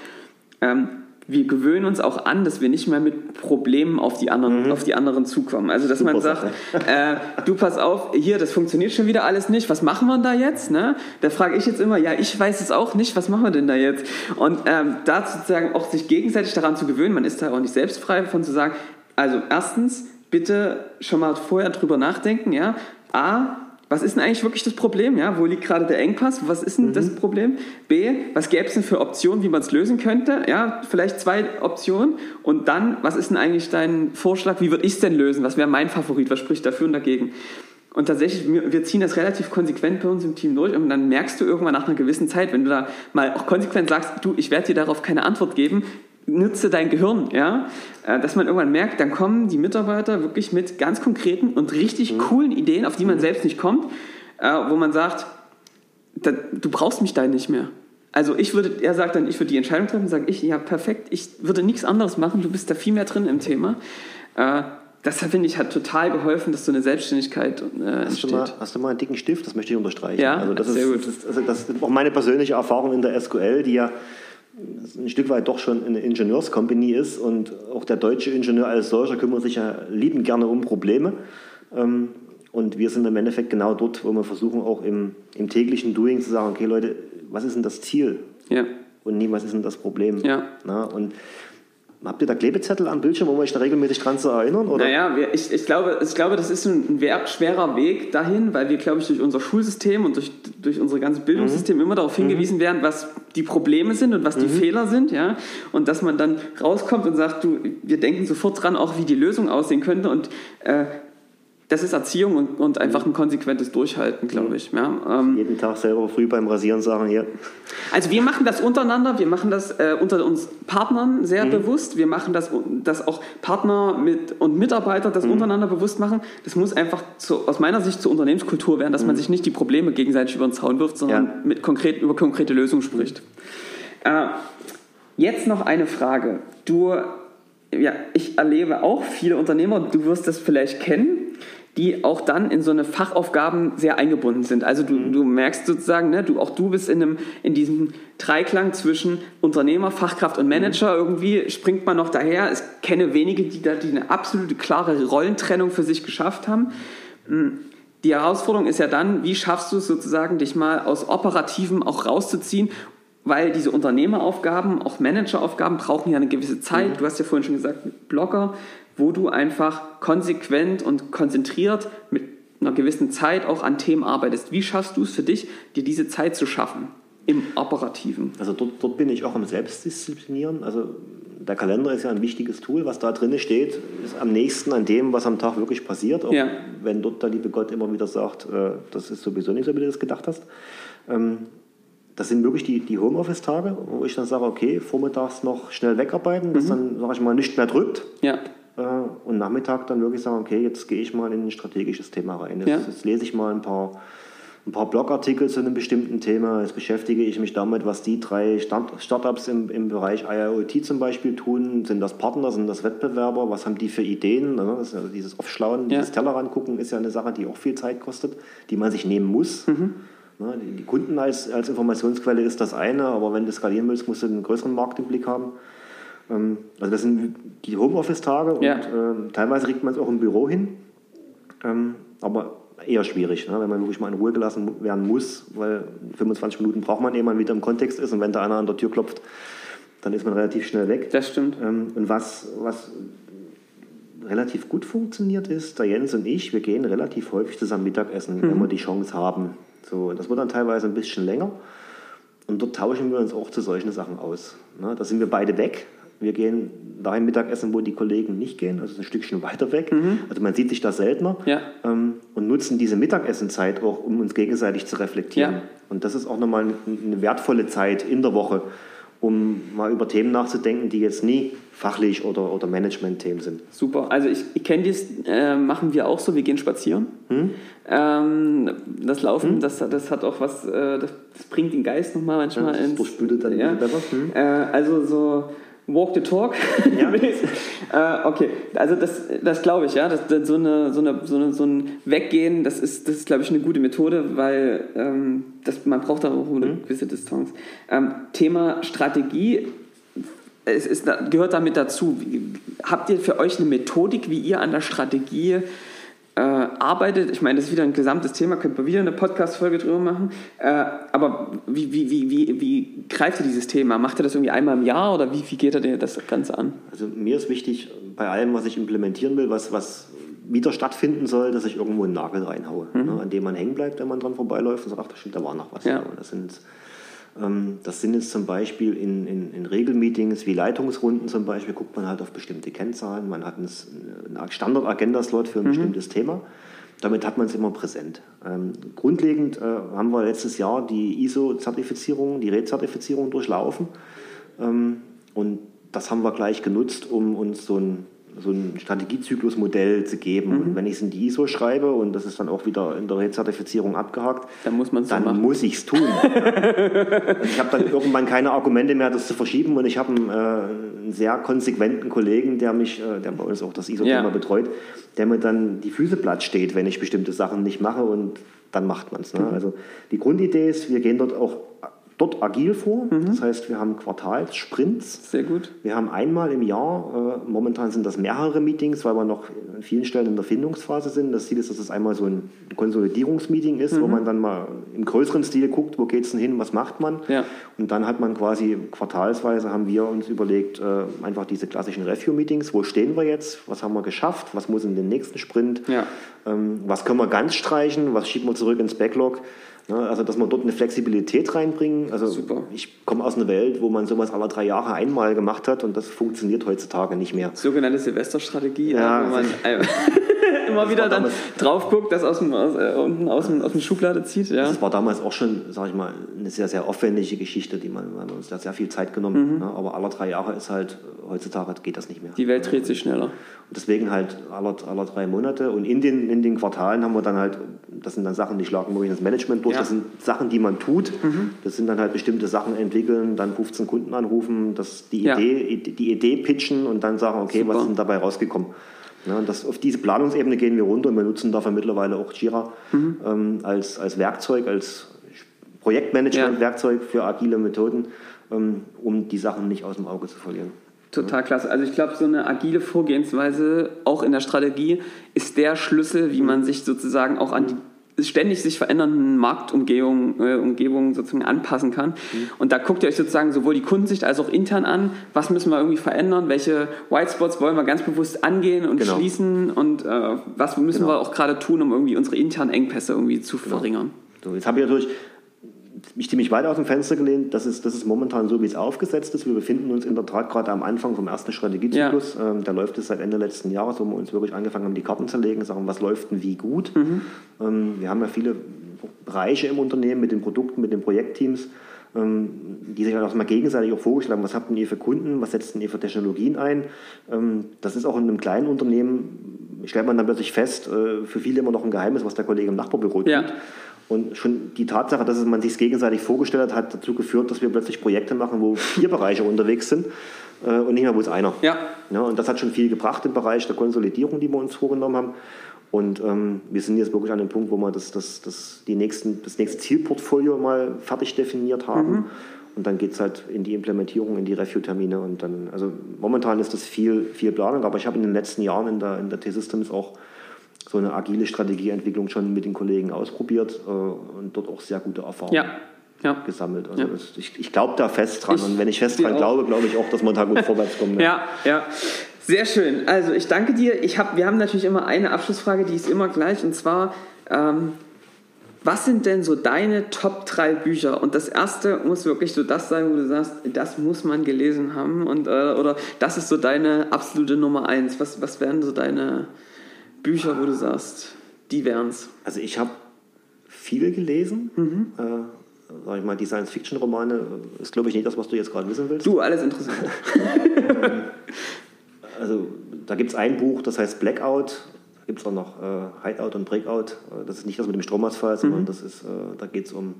S2: ähm, wir gewöhnen uns auch an, dass wir nicht mehr mit Problemen auf die anderen, auf die anderen zukommen. Also dass man
S3: Super
S2: sagt, äh, du pass auf, hier, das funktioniert schon wieder alles nicht, was machen wir denn da jetzt? Ne? Da frage ich jetzt immer, ja, ich weiß es auch nicht, was machen wir denn da jetzt? Und ähm, da sozusagen auch sich gegenseitig daran zu gewöhnen, man ist da auch nicht selbstfrei von zu sagen, also erstens, bitte schon mal vorher drüber nachdenken, ja, A, was ist denn eigentlich wirklich das Problem? Ja? Wo liegt gerade der Engpass? Was ist denn das Problem? B, was gäbe es denn für Optionen, wie man es lösen könnte? Ja, vielleicht zwei Optionen. Und dann, was ist denn eigentlich dein Vorschlag? Wie würde ich es denn lösen? Was wäre mein Favorit? Was spricht dafür und dagegen? Und tatsächlich, wir wir ziehen das relativ konsequent bei uns im Team durch und dann merkst du irgendwann nach einer gewissen Zeit, wenn du da mal auch konsequent sagst, du, ich werde dir darauf keine Antwort geben, nutze dein Gehirn, ja, Äh, dass man irgendwann merkt, dann kommen die Mitarbeiter wirklich mit ganz konkreten und richtig coolen Ideen, auf die man selbst nicht kommt, äh, wo man sagt, da, du brauchst mich da nicht mehr. Also ich würde, er sagt dann, ich würde die Entscheidung treffen, sage ich, ja perfekt, ich würde nichts anderes machen, du bist da viel mehr drin im Thema. Äh, das finde ich hat total geholfen, dass so eine Selbstständigkeit äh,
S3: hast. Du mal, hast du mal einen dicken Stift? Das möchte ich unterstreichen.
S2: Ja,
S3: also das
S2: sehr
S3: ist,
S2: gut.
S3: Das, also das ist auch meine persönliche Erfahrung in der SQL, die ja ein Stück weit doch schon eine Ingenieurscompany ist und auch der deutsche Ingenieur als solcher kümmert sich ja liebend gerne um Probleme. Ähm, und wir sind im Endeffekt genau dort, wo wir versuchen, auch im, im täglichen Doing zu sagen, okay Leute, was ist denn das Ziel?
S2: Ja.
S3: Und nie, was ist denn das Problem?
S2: Ja.
S3: Na, und Habt ihr da Klebezettel am Bildschirm, um euch da regelmäßig dran zu erinnern? Oder?
S2: Naja, wir, ich, ich, glaube, ich glaube, das ist ein schwerer Weg dahin, weil wir, glaube ich, durch unser Schulsystem und durch, durch unser ganzes Bildungssystem mhm. immer darauf hingewiesen mhm. werden, was die Probleme sind und was die mhm. Fehler sind. Ja? Und dass man dann rauskommt und sagt, du, wir denken sofort dran, auch wie die Lösung aussehen könnte. Und äh, das ist Erziehung und, und, einfach ein konsequentes Durchhalten, glaube ich. Ja,
S3: ähm, Jeden Tag selber früh beim Rasieren sagen hier.
S2: Also wir machen das untereinander, wir machen das äh, unter uns Partnern sehr mhm. bewusst. Wir machen das, dass auch Partner mit, und Mitarbeiter das mhm. untereinander bewusst machen. Das muss einfach zu, aus meiner Sicht zur Unternehmenskultur werden, dass mhm. man sich nicht die Probleme gegenseitig über den Zaun wirft, sondern ja. mit konkret, über konkrete Lösungen spricht. Äh, jetzt noch eine Frage. Du ja, ich erlebe auch viele Unternehmer, du wirst das vielleicht kennen, die auch dann in so eine Fachaufgaben sehr eingebunden sind. Also du, mhm. du merkst sozusagen, ne, du, auch du bist in, einem, in diesem Dreiklang zwischen Unternehmer, Fachkraft und Manager. Mhm. Irgendwie springt man noch daher. Ich kenne wenige, die da die eine absolute klare Rollentrennung für sich geschafft haben. Hm, die Herausforderung ist ja dann, wie schaffst du es sozusagen, dich mal aus Operativen auch rauszuziehen weil diese Unternehmeraufgaben, auch Manageraufgaben brauchen ja eine gewisse Zeit. Mhm. Du hast ja vorhin schon gesagt, Blogger, wo du einfach konsequent und konzentriert mit einer gewissen Zeit auch an Themen arbeitest. Wie schaffst du es für dich, dir diese Zeit zu schaffen im Operativen?
S3: Also dort, dort bin ich auch am Selbstdisziplinieren. Also der Kalender ist ja ein wichtiges Tool. Was da drin steht, ist am nächsten an dem, was am Tag wirklich passiert. Auch ja. wenn dort der liebe Gott immer wieder sagt, äh, das ist sowieso nicht so, wie du das gedacht hast. Ähm, das sind wirklich die, die Homeoffice-Tage, wo ich dann sage, okay, vormittags noch schnell wegarbeiten, dass mhm. dann, sage ich mal, nicht mehr drückt.
S2: Ja.
S3: Äh, und Nachmittag dann wirklich sagen, okay, jetzt gehe ich mal in ein strategisches Thema rein. Jetzt, ja. jetzt lese ich mal ein paar, ein paar Blogartikel zu einem bestimmten Thema. Jetzt beschäftige ich mich damit, was die drei Start Startups im, im Bereich IoT zum Beispiel tun. Sind das Partner, sind das Wettbewerber? Was haben die für Ideen? Also dieses Aufschlauen, ja. dieses Tellerrand gucken ist ja eine Sache, die auch viel Zeit kostet, die man sich nehmen muss. Mhm. Ne, die Kunden als, als Informationsquelle ist das eine, aber wenn du skalieren willst, musst du einen größeren Markt im Blick haben. Ähm, also das sind die Homeoffice-Tage
S2: ja.
S3: und äh, teilweise kriegt man es auch im Büro hin, ähm, aber eher schwierig, ne, wenn man wirklich mal in Ruhe gelassen werden muss, weil 25 Minuten braucht man, ehe man wieder im Kontext ist und wenn da einer an der Tür klopft, dann ist man relativ schnell weg.
S2: Das stimmt.
S3: Ähm, und was, was relativ gut funktioniert ist, der Jens und ich, wir gehen relativ häufig zusammen Mittagessen, mhm. wenn wir die Chance haben. So, das wird dann teilweise ein bisschen länger. Und dort tauschen wir uns auch zu solchen Sachen aus. Ne, da sind wir beide weg. Wir gehen dahin Mittagessen, wo die Kollegen nicht gehen, also ein Stückchen weiter weg. Mhm. Also man sieht sich da seltener
S2: ja.
S3: ähm, und nutzen diese Mittagessenzeit auch, um uns gegenseitig zu reflektieren.
S2: Ja.
S3: Und das ist auch nochmal eine, wertvolle Zeit in der Woche, um mal über Themen nachzudenken, die jetzt nie fachlich oder, oder Management-Themen sind.
S2: Super. Also ich, ich kenne dies, äh, machen wir auch so, wir gehen spazieren. Hm? Ähm, das Laufen, hm? das, das hat auch was, äh, das, das, bringt den Geist nochmal manchmal ja, das ins...
S3: Durchspülte dann ja. besser. Hm?
S2: Äh, also so Walk the Talk. Ja. äh, okay, also das, das glaube ich, ja. Das, das, so, eine, so, eine, so, eine, so ein Weggehen, das ist, das ist glaube ich, eine gute Methode, weil ähm, das, man braucht da auch eine mhm. gewisse Distanz. Ähm, Thema Strategie es ist, gehört damit dazu. Habt ihr für euch eine Methodik, wie ihr an der Strategie äh, arbeitet? Ich meine, das ist wieder ein gesamtes Thema, könnte man wieder eine Podcast-Folge drüber machen. Äh, aber wie, wie, wie, wie, wie greift ihr dieses Thema? Macht ihr das irgendwie einmal im Jahr oder wie, wie geht ihr das Ganze an?
S3: Also mir ist wichtig, bei allem, was ich implementieren will, was, was wieder stattfinden soll, dass ich irgendwo einen Nagel reinhaue, mhm. ne, an dem man hängen bleibt, wenn man dran vorbeiläuft und sagt, ach, da stimmt, da war noch was.
S2: Ja.
S3: Das sind das sind jetzt zum Beispiel in, in, in, Regelmeetings wie Leitungsrunden zum Beispiel, guckt man halt auf bestimmte Kennzahlen. Man hat einen Standard-Agenda-Slot für ein mhm. bestimmtes Thema. Damit hat man es immer präsent. Ähm, grundlegend äh, haben wir letztes Jahr die ISO-Zertifizierung, die RED-Zertifizierung durchlaufen. Ähm, und das haben wir gleich genutzt, um uns so ein so ein Strategiezyklusmodell zu geben.
S2: Mhm.
S3: Und wenn ich es in die ISO schreibe und das ist dann auch wieder in der Rezertifizierung abgehakt,
S2: Dann muss man's so
S3: dann
S2: machen.
S3: muss ich es tun. ich habe dann irgendwann keine Argumente mehr, das zu verschieben und ich habe einen, äh, einen sehr konsequenten Kollegen, der mich, äh, der bei uns auch das ISO-Thema
S2: Ja.
S3: betreut, der mir dann die Füße platt steht, wenn ich bestimmte Sachen nicht mache und dann macht man es.
S2: Mhm.
S3: Ne? Also die Grundidee ist, wir gehen dort auch dort agil vor.
S2: Mhm.
S3: Das heißt, wir haben Quartalssprints.
S2: Sehr gut.
S3: Wir haben einmal im Jahr, äh, momentan sind das mehrere Meetings, weil wir noch an vielen Stellen in der Findungsphase sind. Das Ziel ist, dass es einmal so ein Konsolidierungsmeeting ist,
S2: Mhm.
S3: wo man dann mal im größeren Stil guckt, wo geht es denn hin, was macht man.
S2: Ja.
S3: Und dann hat man quasi quartalsweise, haben wir uns überlegt, äh, einfach diese klassischen Review-Meetings, wo stehen wir jetzt, was haben wir geschafft, was muss in den nächsten Sprint,
S2: Ja.
S3: ähm, was können wir ganz streichen, was schieben wir zurück ins Backlog. Ne, also, dass wir dort eine Flexibilität reinbringen. Also,
S2: Super.
S3: ich komme aus einer Welt, wo man sowas alle drei Jahre einmal gemacht hat und das funktioniert heutzutage nicht mehr.
S2: Sogenannte Silvesterstrategie,
S3: Ja.
S2: ja, wo man immer wieder dann
S3: damals-
S2: drauf guckt, das aus dem, aus, äh, unten aus dem, aus dem Schublade zieht. Ja.
S3: Das war damals auch schon, sage ich mal, eine sehr, sehr aufwendige Geschichte, die man, man uns da sehr viel Zeit genommen. Ne? Aber alle drei Jahre ist halt, heutzutage geht das nicht mehr.
S2: Mhm. Die Welt dreht sich schneller.
S3: Und deswegen halt alle, alle drei Monate. Und in den, in den Quartalen haben wir dann halt, das sind dann Sachen, die schlagen wir in das Management durch.
S2: Ja. Mhm.
S3: Das sind Sachen, die man tut. Das sind dann halt bestimmte Sachen entwickeln, dann 15 Kunden anrufen, das, die,
S2: Ja.
S3: Idee, die Idee pitchen und dann sagen, okay,
S2: Super.
S3: was ist denn dabei rausgekommen? Ja, und das, auf diese Planungsebene gehen wir runter und wir nutzen dafür mittlerweile auch Jira
S2: Mhm.
S3: ähm, als, als Werkzeug, als Projektmanagement-Werkzeug für agile Methoden, ähm, um die Sachen nicht aus dem Auge zu verlieren.
S2: Total klasse. Also ich glaube, so eine agile Vorgehensweise, auch in der Strategie, ist der Schlüssel, wie man sich sozusagen auch an die ständig sich verändernden Marktumgebungen äh, Umgebungen sozusagen anpassen kann. Und da guckt ihr euch sozusagen sowohl die Kundensicht als auch intern an, was müssen wir irgendwie verändern, welche Whitespots wollen wir ganz bewusst angehen und
S3: Genau.
S2: schließen und äh, was müssen
S3: Genau.
S2: wir auch gerade tun, um irgendwie unsere internen Engpässe irgendwie zu verringern.
S3: So, jetzt habe ich natürlich mich ziemlich weit aus dem Fenster gelehnt. Das ist, das ist momentan so, wie es aufgesetzt ist. Wir befinden uns in der Tat gerade am Anfang vom ersten Strategiezyklus. Ähm, da läuft es seit Ende letzten Jahres, wo wir uns wirklich angefangen haben, die Karten zu legen, sagen, was läuft denn wie gut. Ähm, wir haben ja viele Bereiche im Unternehmen mit den Produkten, mit den Projektteams, ähm, die sich halt auch mal gegenseitig auch vorgeschlagen haben, was habt denn ihr für Kunden, was setzt denn ihr für Technologien ein. Ähm, das ist auch in einem kleinen Unternehmen, stellt man dann plötzlich fest, äh, für viele immer noch ein Geheimnis, was der Kollege im Nachbarbüro tut.
S2: Ja.
S3: Und schon die Tatsache, dass man sich gegenseitig vorgestellt hat, hat dazu geführt, dass wir plötzlich Projekte machen, wo vier Bereiche unterwegs sind äh, und nicht mehr bloß einer.
S2: Ja.
S3: Ja, und das hat schon viel gebracht im Bereich der Konsolidierung, die wir uns vorgenommen haben. Und ähm, wir sind jetzt wirklich an dem Punkt, wo wir das, das, das, die nächsten, das nächste Zielportfolio mal fertig definiert haben. Und dann geht es halt in die Implementierung, in die Review-Termine. Und dann, also momentan ist das viel, viel Planung, aber ich habe in den letzten Jahren in der, in der T-Systems auch so eine agile Strategieentwicklung schon mit den Kollegen ausprobiert äh, und dort auch sehr gute Erfahrungen
S2: Ja. Ja.
S3: gesammelt. Also
S2: Ja.
S3: das, ich, ich glaube da fest dran.
S2: Ich
S3: und wenn ich fest dran glaube, glaube ich auch, dass wir da gut vorwärts kommen.
S2: Ja, ja. Sehr schön. Also ich danke dir. Ich hab, wir haben natürlich immer eine Abschlussfrage, die ist immer gleich. Und zwar, ähm, was sind denn so deine Top 3 Bücher? Und das erste muss wirklich so das sein, wo du sagst, das muss man gelesen haben. Und, äh, oder das ist so deine absolute Nummer 1. Was, was wären so deine Bücher, wo du sagst, die wären's?
S3: Also ich habe viel gelesen.
S2: Mhm.
S3: Äh, sag ich mal, die Science-Fiction-Romane äh, ist, glaube ich, nicht das, was du jetzt gerade wissen willst.
S2: Du, alles interessant.
S3: Also da gibt es ein Buch, das heißt Blackout. Da gibt es auch noch äh, Hideout und Breakout. Äh, Das ist nicht das mit dem Stromausfall, sondern
S2: Mhm.
S3: das ist, äh, da geht es um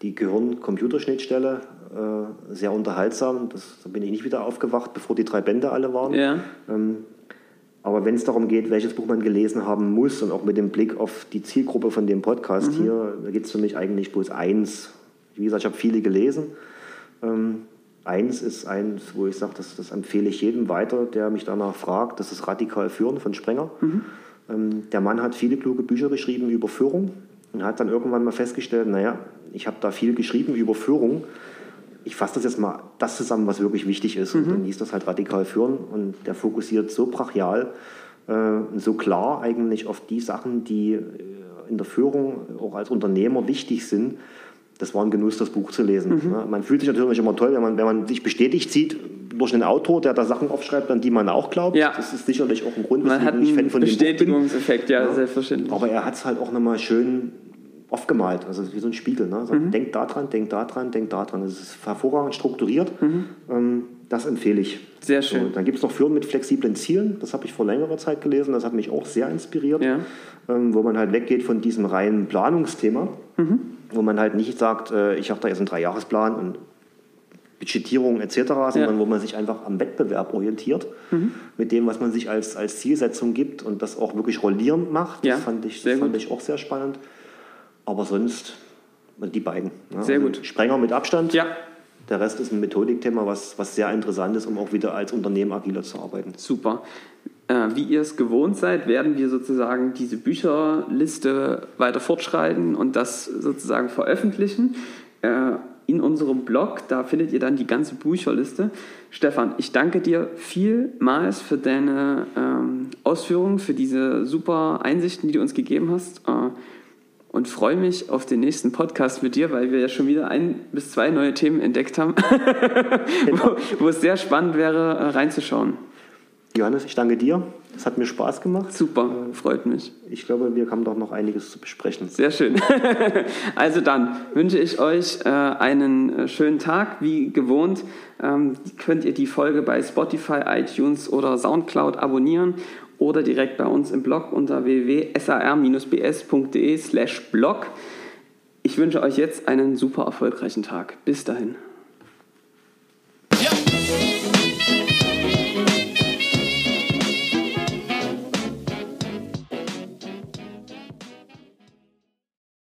S3: die Gehirn-Computerschnittstelle. Äh, sehr unterhaltsam. Das, da bin ich nicht wieder aufgewacht, bevor die drei Bände alle waren.
S2: Ja.
S3: Ähm, aber wenn es darum geht, welches Buch man gelesen haben muss und auch mit dem Blick auf die Zielgruppe von dem Podcast
S2: Mhm.
S3: hier, da gibt es für mich eigentlich bloß eins. Wie gesagt, ich habe viele gelesen. Ähm, eins ist eins, wo ich sage, das, das empfehle ich jedem weiter, der mich danach fragt. Das ist Radikal Führen von Sprenger. Ähm, der Mann hat viele kluge Bücher geschrieben über Führung und hat dann irgendwann mal festgestellt, naja, ich habe da viel geschrieben über Führung. Ich fasse das jetzt mal das zusammen, was wirklich wichtig ist. Und dann hieß das halt radikal führen. Und der fokussiert so brachial äh, und so klar eigentlich auf die Sachen, die äh, in der Führung auch als Unternehmer wichtig sind. Das war ein Genuss, das Buch zu lesen. Ja, man fühlt sich natürlich immer toll, wenn man, wenn man sich bestätigt sieht durch einen Autor, der da Sachen aufschreibt, an die man auch glaubt.
S2: Ja.
S3: Das ist sicherlich auch ein Grund, weswegen ich Fan von dem Buch bin.
S2: Bestätigungseffekt, ja, selbstverständlich.
S3: Aber er hat es halt auch nochmal schön aufgemalt, also wie so ein Spiegel. Ne?
S2: Mhm.
S3: So, Denkt da dran, denkt da dran, denkt da dran. Es ist hervorragend strukturiert.
S2: Mhm.
S3: Ähm, Das empfehle ich.
S2: Sehr schön.
S3: So, dann gibt es noch Führen mit flexiblen Zielen. Das habe ich vor längerer Zeit gelesen. Das hat mich auch sehr inspiriert.
S2: Ja.
S3: Ähm, wo man halt weggeht von diesem reinen Planungsthema.
S2: Mhm.
S3: Wo man halt nicht sagt, äh, ich habe da jetzt einen Dreijahresplan und Budgetierung etc., sondern wo man sich einfach am Wettbewerb orientiert,
S2: Mhm.
S3: mit dem, was man sich als, als Zielsetzung gibt und das auch wirklich rollierend macht.
S2: Ja,
S3: Das fand ich, das fand ich auch sehr spannend. Aber sonst die beiden. Ja,
S2: Sehr gut.
S3: Sprenger mit Abstand.
S2: Ja,
S3: Der Rest ist ein Methodikthema, was, was sehr interessant ist, um auch wieder als Unternehmen agiler zu arbeiten.
S2: super. Äh, wie ihr es gewohnt seid, werden wir sozusagen diese Bücherliste weiter fortschreiten und das sozusagen veröffentlichen. Äh, in unserem Blog, da findet ihr dann die ganze Bücherliste. Stefan, ich danke dir vielmals für deine ähm, Ausführungen, für diese super Einsichten, die du uns gegeben hast. Äh, und freue mich auf den nächsten Podcast mit dir, weil wir ja schon wieder ein bis zwei neue Themen entdeckt haben, wo, wo es sehr spannend wäre, äh, reinzuschauen.
S3: Johannes, ich danke dir. Es hat mir Spaß gemacht.
S2: Super, freut mich.
S3: Ich glaube, wir haben doch noch einiges zu besprechen.
S2: Sehr schön. Also dann wünsche ich euch äh, einen äh, schönen Tag. Wie gewohnt ähm, könnt ihr die Folge bei Spotify, iTunes oder Soundcloud abonnieren oder direkt bei uns im Blog unter www.sar-bs.de slash blog. Ich wünsche euch jetzt einen super erfolgreichen Tag. Bis dahin.